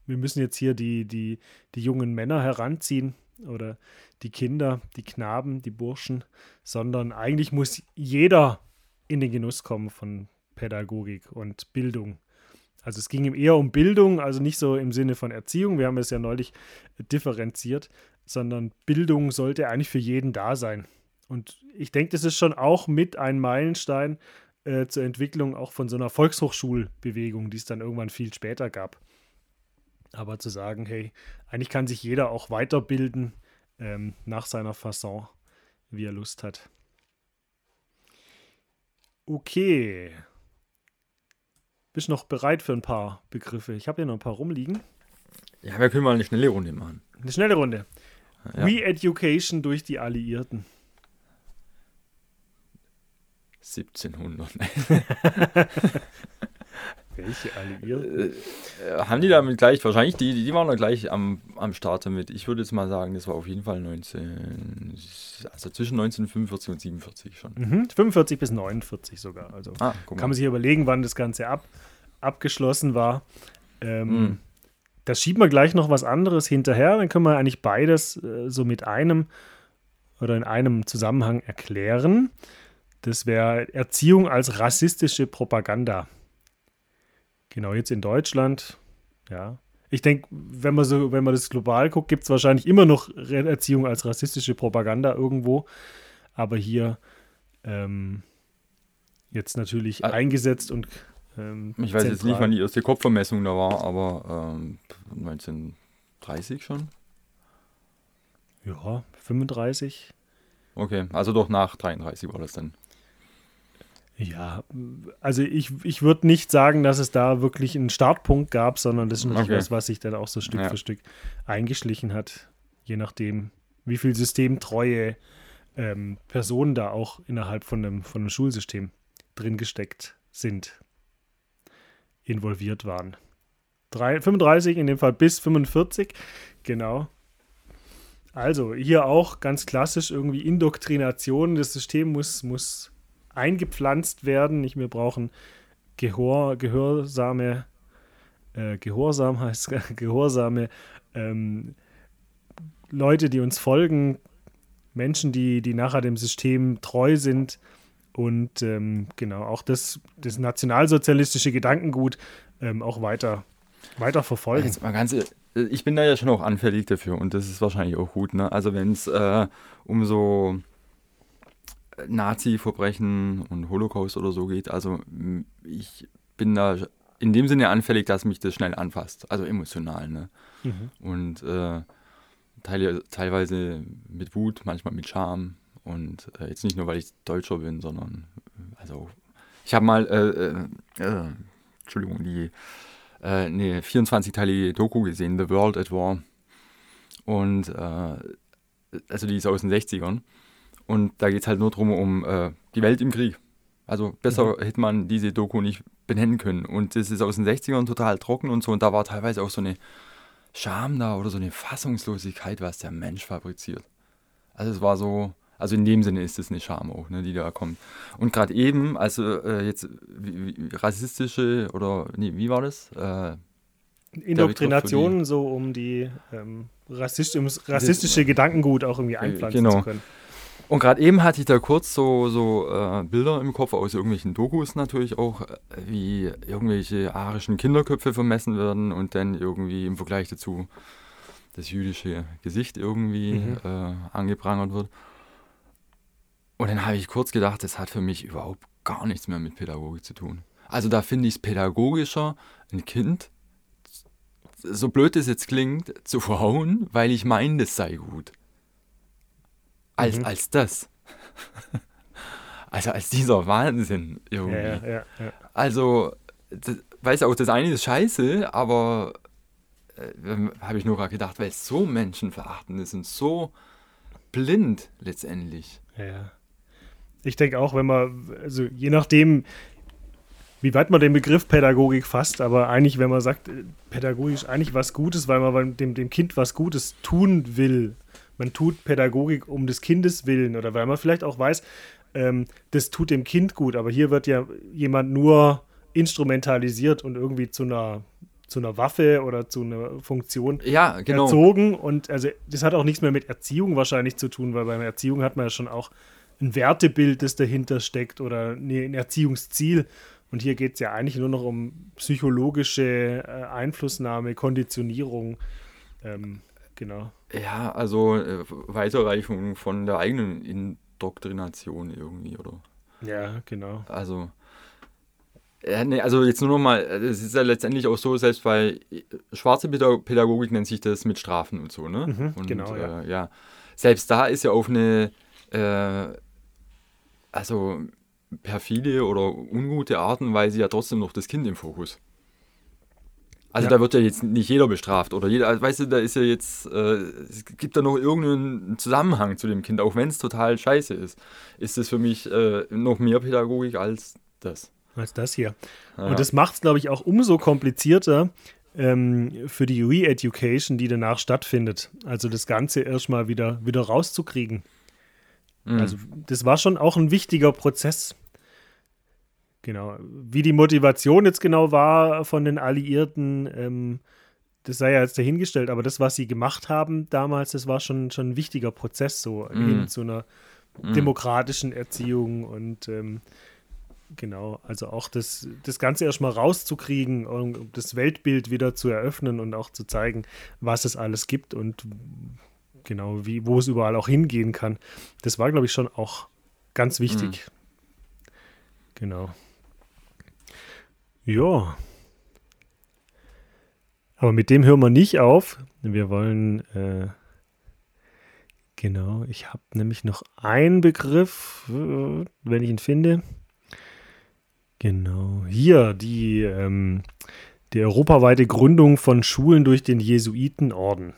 wir müssen jetzt hier die, die, die jungen Männer heranziehen oder die Kinder, die Knaben, die Burschen, sondern eigentlich muss jeder in den Genuss kommen von Pädagogik und Bildung. Also es ging ihm eher um Bildung, also nicht so im Sinne von Erziehung, wir haben es ja neulich differenziert, sondern Bildung sollte eigentlich für jeden da sein. Und ich denke, das ist schon auch mit ein Meilenstein äh, zur Entwicklung auch von so einer Volkshochschulbewegung, die es dann irgendwann viel später gab. Aber zu sagen, hey, eigentlich kann sich jeder auch weiterbilden ähm, nach seiner Fasson, wie er Lust hat. Okay. Bist du noch bereit für ein paar Begriffe? Ich habe hier noch ein paar rumliegen.
Ja, wir können mal eine schnelle Runde machen.
Eine schnelle Runde. Ja. Re-Education durch die Alliierten.
1700.
Welche Alliierten?
Äh, äh, haben die damit gleich, wahrscheinlich, die, die waren da gleich am, am Start damit. Ich würde jetzt mal sagen, das war auf jeden Fall 19, also zwischen 1945 und 47 schon.
Mhm, 45 bis 49 sogar. Also ah, kann man sich überlegen, wann das Ganze ab, abgeschlossen war. Ähm, mhm. Da schieben wir gleich noch was anderes hinterher, dann können wir eigentlich beides äh, so mit einem oder in einem Zusammenhang erklären. Das wäre Erziehung als rassistische Propaganda. Genau, jetzt in Deutschland, ja. Ich denke, wenn man so, wenn man das global guckt, gibt es wahrscheinlich immer noch Erziehung als rassistische Propaganda irgendwo. Aber hier ähm, jetzt natürlich also, eingesetzt und
ähm, Ich weiß zentral. jetzt nicht, wann die erste Kopfvermessung da war, aber ähm, 1930 schon.
Ja, 35.
Okay, also doch nach 33 war das dann.
Ja, also ich, ich würde nicht sagen, dass es da wirklich einen Startpunkt gab, sondern das ist natürlich okay. was, was sich dann auch so Stück ja. für Stück eingeschlichen hat, je nachdem, wie viel systemtreue ähm, Personen da auch innerhalb von einem, von einem Schulsystem drin gesteckt sind, involviert waren. Drei, 35, in dem Fall bis 45, genau. Also hier auch ganz klassisch irgendwie Indoktrination. Das System muss, muss eingepflanzt werden. Nicht, wir brauchen Gehor, gehorsame, äh, gehorsam heißt gehorsame ähm, Leute, die uns folgen, Menschen, die, die nachher dem System treu sind und ähm, genau auch das, das nationalsozialistische Gedankengut ähm, auch weiter, weiter verfolgen.
Jetzt mal ganz, ich bin da ja schon auch anfällig dafür und das ist wahrscheinlich auch gut. Ne? Also wenn es äh, um so Nazi-Verbrechen und Holocaust oder so geht. Also ich bin da in dem Sinne anfällig, dass mich das schnell anfasst, also emotional. Ne? Mhm. Und äh, teil, teilweise mit Wut, manchmal mit Scham. Und äh, jetzt nicht nur, weil ich Deutscher bin, sondern also ich habe mal, äh, äh, äh Entschuldigung, die äh, eine 24-teilige Doku gesehen, The World at War. Und äh, also die ist aus den 60ern. Und da geht es halt nur darum, um äh, die Welt im Krieg. Also besser mhm. hätte man diese Doku nicht benennen können. Und das ist aus den 60ern total trocken und so. Und da war teilweise auch so eine Scham da oder so eine Fassungslosigkeit, was der Mensch fabriziert. Also es war so, also in dem Sinne ist es eine Scham auch, ne, die da kommt. Und gerade eben, also äh, jetzt wie, wie, rassistische oder nee, wie war das? Äh,
Indoktrinationen so um die ähm, rassist, um rassistische Gedankengut auch irgendwie einpflanzen genau. zu können.
Und gerade eben hatte ich da kurz so, so äh, Bilder im Kopf aus irgendwelchen Dokus natürlich auch, äh, wie irgendwelche arischen Kinderköpfe vermessen werden und dann irgendwie im Vergleich dazu das jüdische Gesicht irgendwie mhm. äh, angeprangert wird. Und dann habe ich kurz gedacht, das hat für mich überhaupt gar nichts mehr mit Pädagogik zu tun. Also da finde ich es pädagogischer, ein Kind, so blöd es jetzt klingt, zu verhauen, weil ich meine, das sei gut als, mhm. als das. also als dieser Wahnsinn irgendwie. Ja, ja, ja, also, das, weiß auch, das eine ist scheiße, aber äh, habe ich nur gerade gedacht, weil es so menschenverachtend ist und so blind letztendlich.
Ja. Ich denke auch, wenn man, also je nachdem, wie weit man den Begriff Pädagogik fasst, aber eigentlich, wenn man sagt, äh, Pädagogik ist eigentlich was Gutes, weil man dem, dem Kind was Gutes tun will. Man tut Pädagogik um des Kindes willen oder weil man vielleicht auch weiß, ähm, das tut dem Kind gut, aber hier wird ja jemand nur instrumentalisiert und irgendwie zu einer zu einer Waffe oder zu einer Funktion
ja, genau.
erzogen. Und also das hat auch nichts mehr mit Erziehung wahrscheinlich zu tun, weil bei einer Erziehung hat man ja schon auch ein Wertebild, das dahinter steckt oder ein Erziehungsziel. Und hier geht es ja eigentlich nur noch um psychologische äh, Einflussnahme, Konditionierung. Ähm, genau.
Ja, also äh, Weiterreichung von der eigenen Indoktrination irgendwie, oder?
Ja, genau.
Also ja, nee, also jetzt nur noch mal, es ist ja letztendlich auch so, selbst bei schwarze Pädagogik nennt sich das mit Strafen und so, ne?
Mhm,
und,
genau, ja.
Äh, ja. Selbst da ist ja auf eine, äh, also perfide oder ungute Art und Weise ja trotzdem noch das Kind im Fokus. Also ja. da wird ja jetzt nicht jeder bestraft oder jeder, also weißt du, da ist ja jetzt, äh, es gibt da noch irgendeinen Zusammenhang zu dem Kind, auch wenn es total scheiße ist, ist es für mich äh, noch mehr Pädagogik als das
als das hier. Ja. Und das macht es, glaube ich, auch umso komplizierter ähm, für die Re-Education, die danach stattfindet. Also das Ganze erstmal wieder, wieder rauszukriegen. Mhm. Also das war schon auch ein wichtiger Prozess. Genau. Wie die Motivation jetzt genau war von den Alliierten, ähm, das sei ja jetzt dahingestellt, aber das, was sie gemacht haben damals, das war schon, schon ein wichtiger Prozess, so mhm. hin zu einer mhm. demokratischen Erziehung und ähm, Genau, also auch das, das Ganze erstmal rauszukriegen, um das Weltbild wieder zu eröffnen und auch zu zeigen, was es alles gibt und genau, wie, wo es überall auch hingehen kann. Das war, glaube ich, schon auch ganz wichtig. Mhm. Genau. Ja. Aber mit dem hören wir nicht auf. Wir wollen, äh, genau, ich habe nämlich noch einen Begriff, äh, wenn ich ihn finde. Genau. Hier die, ähm, die europaweite Gründung von Schulen durch den Jesuitenorden.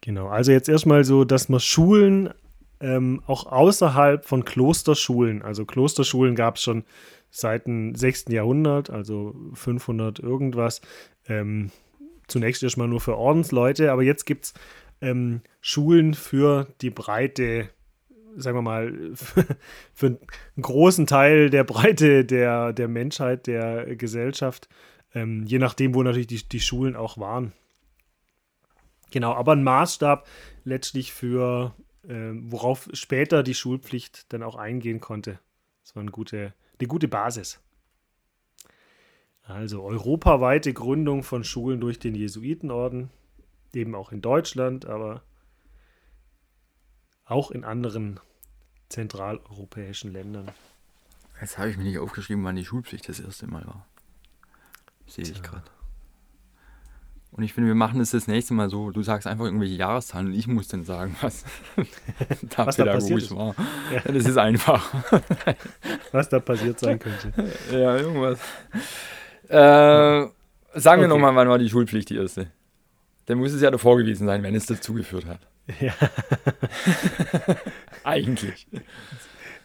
Genau. Also jetzt erstmal so, dass man Schulen ähm, auch außerhalb von Klosterschulen, also Klosterschulen gab es schon seit dem 6. Jahrhundert, also 500 irgendwas. Ähm, zunächst erstmal nur für Ordensleute, aber jetzt gibt es ähm, Schulen für die breite sagen wir mal, für einen großen Teil der Breite der, der Menschheit, der Gesellschaft, ähm, je nachdem, wo natürlich die, die Schulen auch waren. Genau, aber ein Maßstab letztlich für, äh, worauf später die Schulpflicht dann auch eingehen konnte. Das war eine gute, eine gute Basis. Also europaweite Gründung von Schulen durch den Jesuitenorden, eben auch in Deutschland, aber auch in anderen zentraleuropäischen Ländern.
Jetzt habe ich mir nicht aufgeschrieben, wann die Schulpflicht das erste Mal war. Sehe ich gerade. Und ich finde, wir machen es das, das nächste Mal so, du sagst einfach irgendwelche Jahreszahlen und ich muss dann sagen, was da was pädagogisch da war. Ja. Das ist einfach.
was da passiert sein könnte.
Ja, irgendwas. Äh, sagen wir okay. nochmal, wann war die Schulpflicht die erste? Dann muss es ja davor gewesen sein, wenn es dazu geführt hat. Ja. Eigentlich.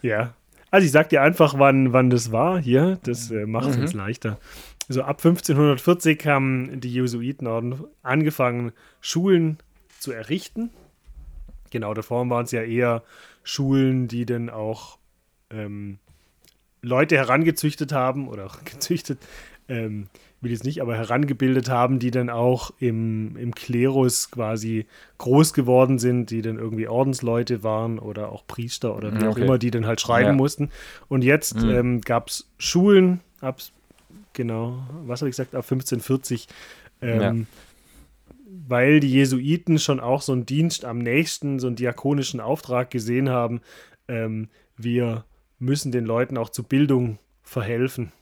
Ja. Also ich sag dir einfach, wann, wann das war hier. Das äh, macht es mhm. uns leichter. So ab 1540 haben die Jesuitenorden angefangen, Schulen zu errichten. Genau, davor waren es ja eher Schulen, die dann auch ähm, Leute herangezüchtet haben oder gezüchtet, ähm, will ich es nicht, aber herangebildet haben, die dann auch im, im Klerus quasi groß geworden sind, die dann irgendwie Ordensleute waren oder auch Priester oder wie okay. auch immer, die dann halt schreiben ja. mussten. Und jetzt mhm. ähm, gab es Schulen ab, genau, was habe ich gesagt, ab 1540, ähm, ja. weil die Jesuiten schon auch so einen Dienst am nächsten, so einen diakonischen Auftrag gesehen haben, ähm, wir müssen den Leuten auch zur Bildung verhelfen.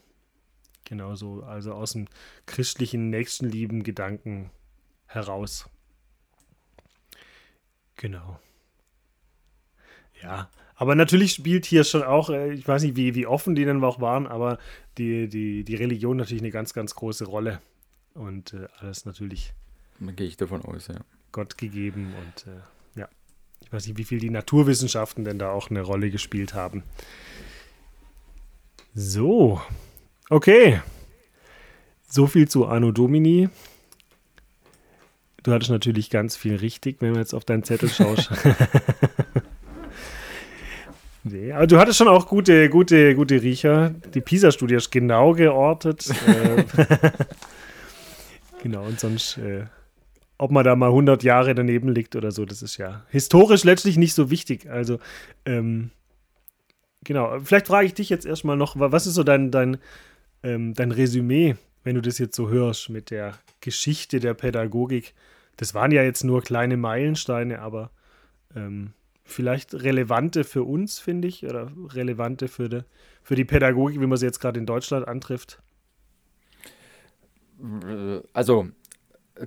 Genauso, also aus dem christlichen Nächstenlieben Gedanken heraus. Genau. Ja, aber natürlich spielt hier schon auch, äh, ich weiß nicht, wie, wie offen die denn auch waren, aber die, die, die Religion natürlich eine ganz, ganz große Rolle. Und äh, alles natürlich.
Da gehe ich davon aus, ja.
Gott gegeben und äh, ja. Ich weiß nicht, wie viel die Naturwissenschaften denn da auch eine Rolle gespielt haben. So, okay. So viel zu Anno Domini. Du hattest natürlich ganz viel richtig, wenn du jetzt auf deinen Zettel schaust. nee, aber du hattest schon auch gute, gute, gute Riecher. Die PISA-Studie ist genau geortet. Äh, genau, und sonst, äh, ob man da mal 100 Jahre daneben liegt oder so, das ist ja historisch letztlich nicht so wichtig. Also, ähm, genau. Vielleicht frage ich dich jetzt erstmal noch, was ist so dein, dein, ähm, dein Resümee, wenn du das jetzt so hörst mit der Geschichte der Pädagogik? Das waren ja jetzt nur kleine Meilensteine, aber ähm, vielleicht relevante für uns, finde ich, oder relevante für die, für die Pädagogik, wie man sie jetzt gerade in Deutschland antrifft?
Also,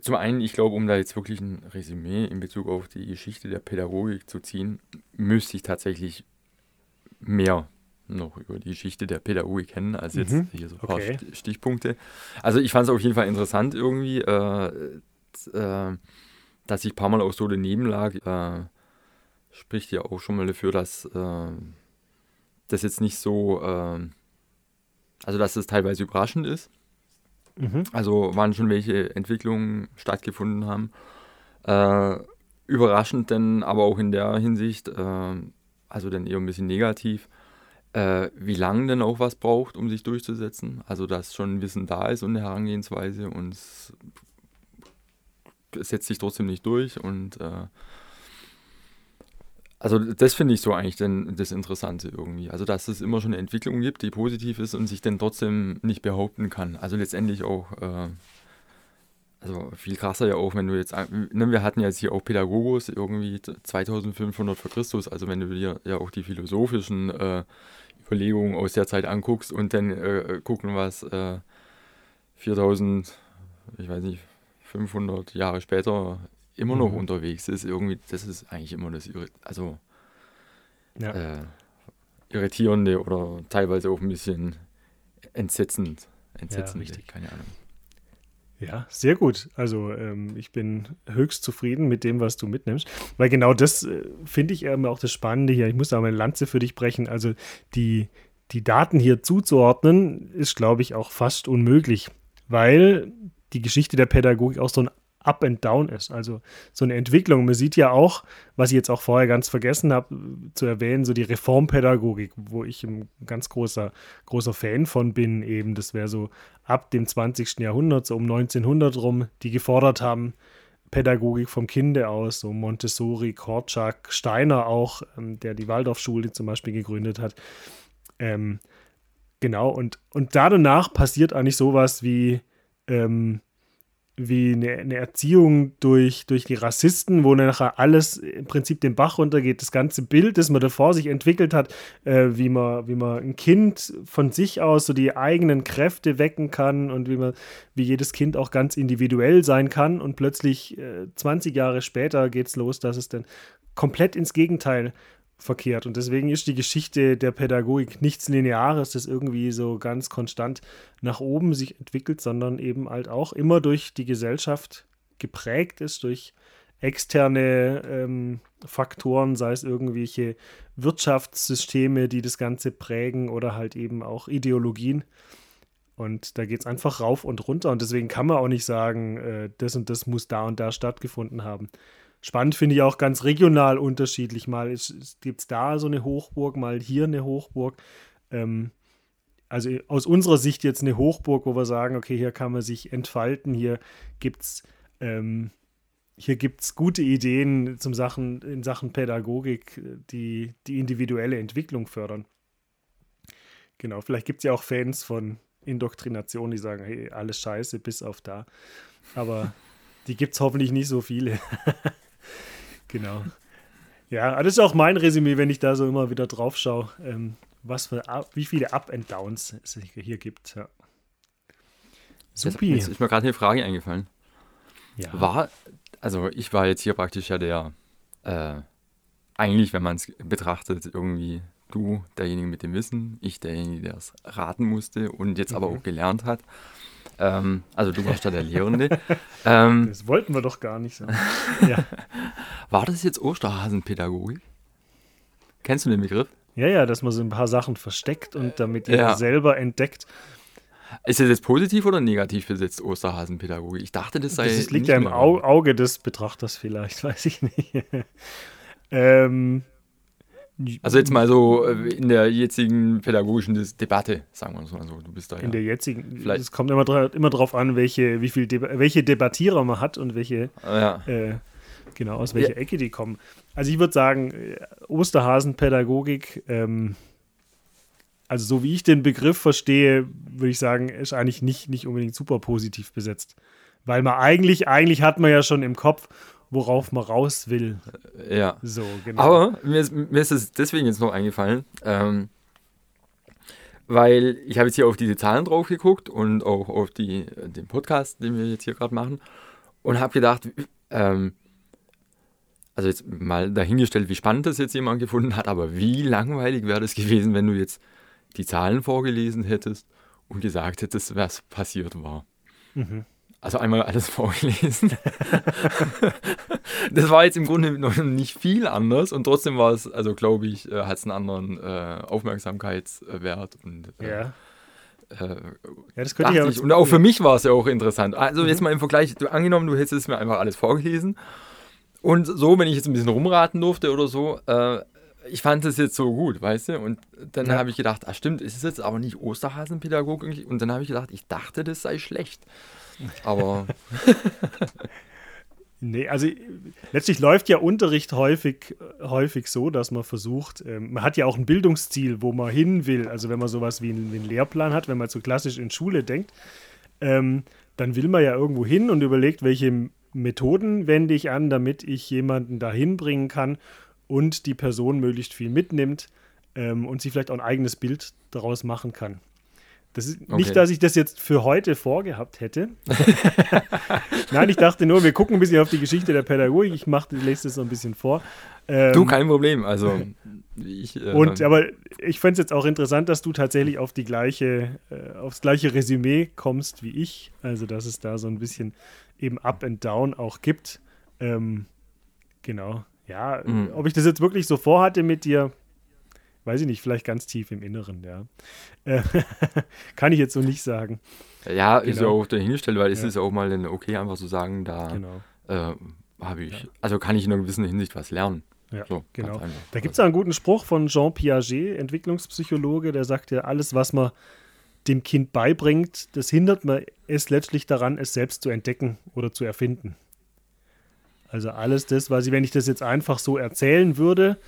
zum einen, ich glaube, um da jetzt wirklich ein Resümee in Bezug auf die Geschichte der Pädagogik zu ziehen, müsste ich tatsächlich mehr noch über die Geschichte der Pädagogik kennen, als jetzt mhm. hier so ein paar okay. Stichpunkte. Also ich fand es auf jeden Fall interessant irgendwie, äh, äh, dass ich ein paar Mal auch so daneben lag, äh, spricht ja auch schon mal dafür, dass äh, das jetzt nicht so, äh, also dass es teilweise überraschend ist. Mhm. Also waren schon welche Entwicklungen stattgefunden haben. Äh, überraschend denn aber auch in der Hinsicht, äh, also dann eher ein bisschen negativ, äh, wie lange denn auch was braucht, um sich durchzusetzen. Also dass schon Wissen da ist und eine Herangehensweise und es setzt sich trotzdem nicht durch und äh, also das finde ich so eigentlich denn das Interessante irgendwie. Also dass es immer schon eine Entwicklung gibt, die positiv ist und sich dann trotzdem nicht behaupten kann. Also letztendlich auch, äh, also viel krasser ja auch, wenn du jetzt, ne, wir hatten jetzt hier auch Pädagogos irgendwie 2500 vor Christus, also wenn du dir ja auch die philosophischen äh, Überlegungen aus der Zeit anguckst und dann äh, gucken, was 4000, äh, ich weiß nicht, 500 Jahre später immer noch mhm. unterwegs ist, irgendwie, das ist eigentlich immer das, also ja. äh, irritierende oder teilweise auch ein bisschen entsetzend. Entsetzend,
ja, keine Ahnung. Ja, sehr gut. Also ähm, ich bin höchst zufrieden mit dem, was du mitnimmst, weil genau das äh, finde ich eben auch das Spannende hier. Ich muss da mal eine Lanze für dich brechen. Also die, die Daten hier zuzuordnen, ist, glaube ich, auch fast unmöglich, weil die Geschichte der Pädagogik auch so ein Up and Down ist. Also so eine Entwicklung. Man sieht ja auch, was ich jetzt auch vorher ganz vergessen habe zu erwähnen, so die Reformpädagogik, wo ich ein ganz großer, großer Fan von bin. Eben, das wäre so ab dem 20. Jahrhundert, so um 1900 rum, die gefordert haben, Pädagogik vom Kinde aus, so Montessori, Korczak, Steiner auch, ähm, der die Waldorfschule zum Beispiel gegründet hat. Ähm, genau, und, und da danach passiert eigentlich sowas wie ähm, wie eine, eine, Erziehung durch, durch die Rassisten, wo nachher alles im Prinzip den Bach runtergeht. Das ganze Bild, das man davor sich entwickelt hat, äh, wie, man, wie man ein Kind von sich aus so die eigenen Kräfte wecken kann und wie man, wie jedes Kind auch ganz individuell sein kann. Und plötzlich äh, 20 Jahre später geht es los, dass es dann komplett ins Gegenteil verkehrt. Und deswegen ist die Geschichte der Pädagogik nichts Lineares, das irgendwie so ganz konstant nach oben sich entwickelt, sondern eben halt auch immer durch die Gesellschaft geprägt ist, durch externe ähm, Faktoren, sei es irgendwelche Wirtschaftssysteme, die das Ganze prägen oder halt eben auch Ideologien. Und da geht es einfach rauf und runter. Und deswegen kann man auch nicht sagen, äh, das und das muss da und da stattgefunden haben. Spannend finde ich auch ganz regional unterschiedlich. Mal gibt es da so eine Hochburg, mal hier eine Hochburg. Ähm, also aus unserer Sicht jetzt eine Hochburg, wo wir sagen, okay, hier kann man sich entfalten, hier gibt es ähm, gute Ideen zum Sachen, in Sachen Pädagogik, die die individuelle Entwicklung fördern. Genau, vielleicht gibt es ja auch Fans von Indoktrination, die sagen, hey, alles scheiße, bis auf da. Aber die gibt es hoffentlich nicht so viele. Genau. Ja, das ist auch mein Resümee, wenn ich da so immer wieder drauf schaue, ähm, was für, wie viele Up and Downs es hier gibt. Ja.
Supi. Jetzt ist mir gerade eine Frage eingefallen. Ja. War, also ich war jetzt hier praktisch ja der, äh, eigentlich, wenn man es betrachtet, irgendwie du derjenige mit dem Wissen, ich derjenige, der es raten musste und jetzt mhm. aber auch gelernt hat. Ähm, also du warst da der Lehrende.
ähm, das wollten wir doch gar nicht so.
ja. War das jetzt Osterhasenpädagogik? Kennst du den Begriff?
Ja, ja, dass man so ein paar Sachen versteckt und damit ihr
Ja.
selber entdeckt.
Ist das jetzt positiv oder negativ besetzt, Osterhasenpädagogik? Ich dachte, das sei.
Das liegt ja im Auge des Betrachters vielleicht, weiß ich nicht. ähm,
Also jetzt mal so äh, in der jetzigen pädagogischen Debatte, sagen wir es mal so. Du bist da ja.
in der jetzigen,
Vielleicht-
es kommt immer, dra immer drauf an, welche, wie viel Deba welche Debattierer man hat und welche,
ja.
äh, genau, aus welcher Ecke die kommen. Also ich würde sagen, äh, Osterhasenpädagogik, ähm, also so wie ich den Begriff verstehe, würde ich sagen, ist eigentlich nicht, nicht unbedingt super positiv besetzt. Weil man eigentlich, eigentlich hat man ja schon im Kopf, worauf man raus will.
ja.
So, genau.
Aber mir ist, mir ist es deswegen jetzt noch eingefallen, ähm, weil ich habe jetzt hier auf diese Zahlen drauf geguckt und auch auf die, äh, den Podcast, den wir jetzt hier gerade machen und habe gedacht, ähm, also jetzt mal dahingestellt, wie spannend das jetzt jemand gefunden hat, aber wie langweilig wäre das gewesen, wenn du jetzt die Zahlen vorgelesen hättest und gesagt hättest, was passiert war.
Mhm.
Also einmal alles vorgelesen. das war jetzt im Grunde noch nicht viel anders und trotzdem war es, also glaube ich, äh, hat es einen anderen äh, Aufmerksamkeitswert und äh,
ja.
äh,
ja, das
dachte
könnte ich
ich. Und auch für mich war es ja auch interessant. Also jetzt mal im Vergleich, du, angenommen, du hättest es mir einfach alles vorgelesen und so, wenn ich jetzt ein bisschen rumraten durfte oder so, äh, ich fand es jetzt so gut, weißt du? Und dann
Ja.
habe ich gedacht, ah stimmt, ist es jetzt aber nicht Osterhasenpädagogik? Und dann habe ich gedacht, ich dachte, das sei schlecht. Aber
Nee, also letztlich läuft ja Unterricht häufig, häufig so, dass man versucht, ähm, man hat ja auch ein Bildungsziel, wo man hin will. Also wenn man sowas wie einen, wie einen Lehrplan hat, wenn man so klassisch in Schule denkt, ähm, dann will man ja irgendwo hin und überlegt, welche Methoden wende ich an, damit ich jemanden dahin bringen kann und die Person möglichst viel mitnimmt ähm, und sie vielleicht auch ein eigenes Bild daraus machen kann. Das ist
Okay.
nicht, dass ich das jetzt für heute vorgehabt hätte. Nein, ich dachte nur, wir gucken ein bisschen auf die Geschichte der Pädagogik. Ich mache, lese das so ein bisschen vor. Ähm,
du, kein Problem. Also, ich. Äh,
und aber ich fände es jetzt auch interessant, dass du tatsächlich auf die gleiche, äh, aufs gleiche Resümee kommst wie ich. Also dass es da so ein bisschen eben Up and Down auch gibt. Ähm, genau. Ja,
Mhm.
ob ich das jetzt wirklich so vorhatte mit dir, weiß ich nicht, vielleicht ganz tief im Inneren, ja. Äh, Kann ich jetzt so nicht sagen.
ja, ist ja
genau.
auch dahingestellt, weil es
Ja.
ist auch mal okay, einfach zu sagen, da
Genau.
äh, habe ich, also kann ich in einer gewissen Hinsicht was lernen.
Ja,
So,
genau. Da gibt es einen guten Spruch von Jean Piaget, Entwicklungspsychologe, der sagt ja, alles, was man dem Kind beibringt, das hindert man es letztlich daran, es selbst zu entdecken oder zu erfinden. Also alles das, was ich, wenn ich das jetzt einfach so erzählen würde,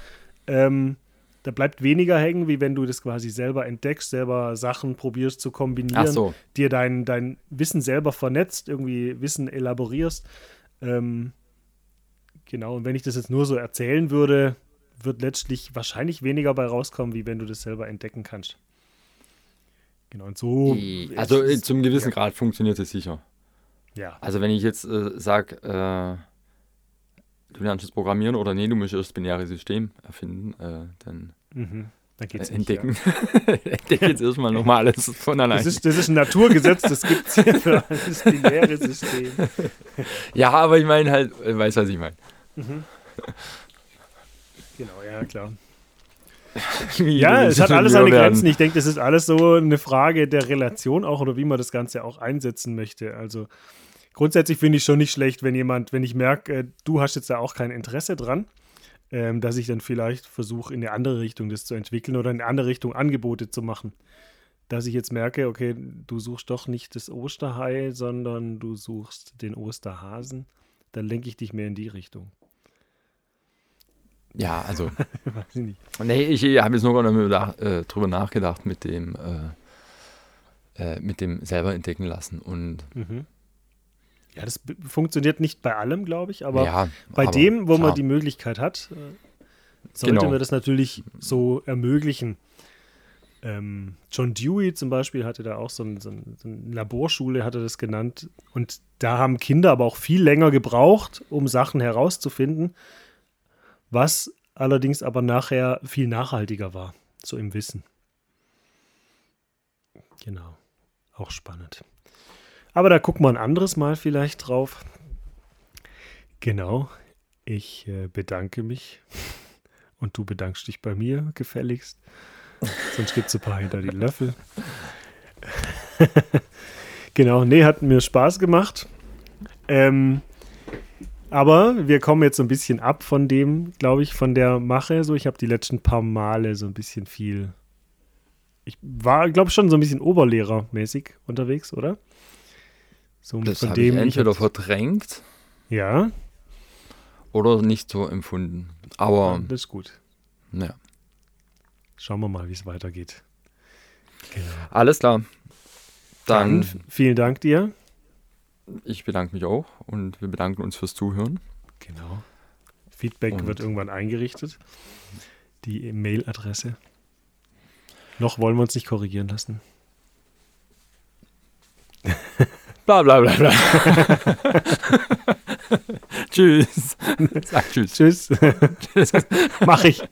ähm, da bleibt weniger hängen, wie wenn du das quasi selber entdeckst, selber Sachen probierst zu kombinieren,
so.
dir dein, dein Wissen selber vernetzt, irgendwie Wissen elaborierst. Ähm, genau, und wenn ich das jetzt nur so erzählen würde, wird letztlich wahrscheinlich weniger bei rauskommen, wie wenn du das selber entdecken kannst. Genau, und so.
Also zum gewissen Grad funktioniert es sicher.
Ja,
Also wenn ich jetzt äh, sage, äh, du lernst jetzt Programmieren oder nee, du musst erst das binäre System erfinden, äh, dann
mhm. dann
äh,
geht's nicht.
entdecken. Entdecke jetzt erstmal nochmal alles von
Ja.
allein.
Das, ist, das ist ein Naturgesetz, das gibt es hier für das binäre System.
ja, aber ich meine halt, äh, weißt was ich meine.
Genau, ja, klar. Ja,
du
es hat alles seine. Grenzen. Ich denke, das ist alles so eine Frage der Relation auch oder wie man das Ganze auch einsetzen möchte. Also grundsätzlich finde ich schon nicht schlecht, wenn jemand, wenn ich merke, äh, du hast jetzt da auch kein Interesse dran, ähm, dass ich dann vielleicht versuche, in eine andere Richtung das zu entwickeln oder in eine andere Richtung Angebote zu machen. Dass ich jetzt merke, okay, du suchst doch nicht das Osterhai, sondern du suchst den Osterhasen, dann lenke ich dich mehr in die Richtung.
Ja, also,
Weiß ich nicht.
nee, ich habe jetzt nur noch äh, drüber nachgedacht mit dem, äh, äh, mit dem selber entdecken lassen und
Mhm. Ja, das funktioniert nicht bei allem, glaube ich, aber
ja,
bei
aber
dem, wo man
klar.
die Möglichkeit hat, äh, sollte
Genau.
man das natürlich so ermöglichen. Ähm, John Dewey zum Beispiel hatte da auch so, ein, so, ein, so eine Laborschule, hat er das genannt. Und da haben Kinder aber auch viel länger gebraucht, um Sachen herauszufinden, was allerdings aber nachher viel nachhaltiger war, so im Wissen. Genau, auch spannend. Aber da gucken wir ein anderes Mal vielleicht drauf. Genau, ich äh, bedanke mich Und du bedankst dich bei mir gefälligst. Sonst gibt es ein paar hinter die Löffel. genau, nee, hat mir Spaß gemacht. Ähm, aber wir kommen jetzt so ein bisschen ab von dem, glaube ich, von der Mache. So, ich habe die letzten paar Male so ein bisschen viel. Ich war, glaube ich, schon so ein bisschen Oberlehrermäßig unterwegs, oder?
So das habe ich entweder verdrängt.
Ja.
Oder nicht so empfunden. Aber. Ja,
das ist gut.
Ja.
Schauen wir mal, wie es weitergeht.
Genau. Alles klar. Dann,
Dann vielen Dank dir.
Ich bedanke mich auch und wir bedanken uns fürs Zuhören.
Genau. Feedback und wird irgendwann eingerichtet. Die E-Mail-Adresse. Noch wollen wir uns nicht korrigieren lassen.
bla bla bla bla. tschüss.
Sag tschüss. Tschüss. tschüss. Mach ich.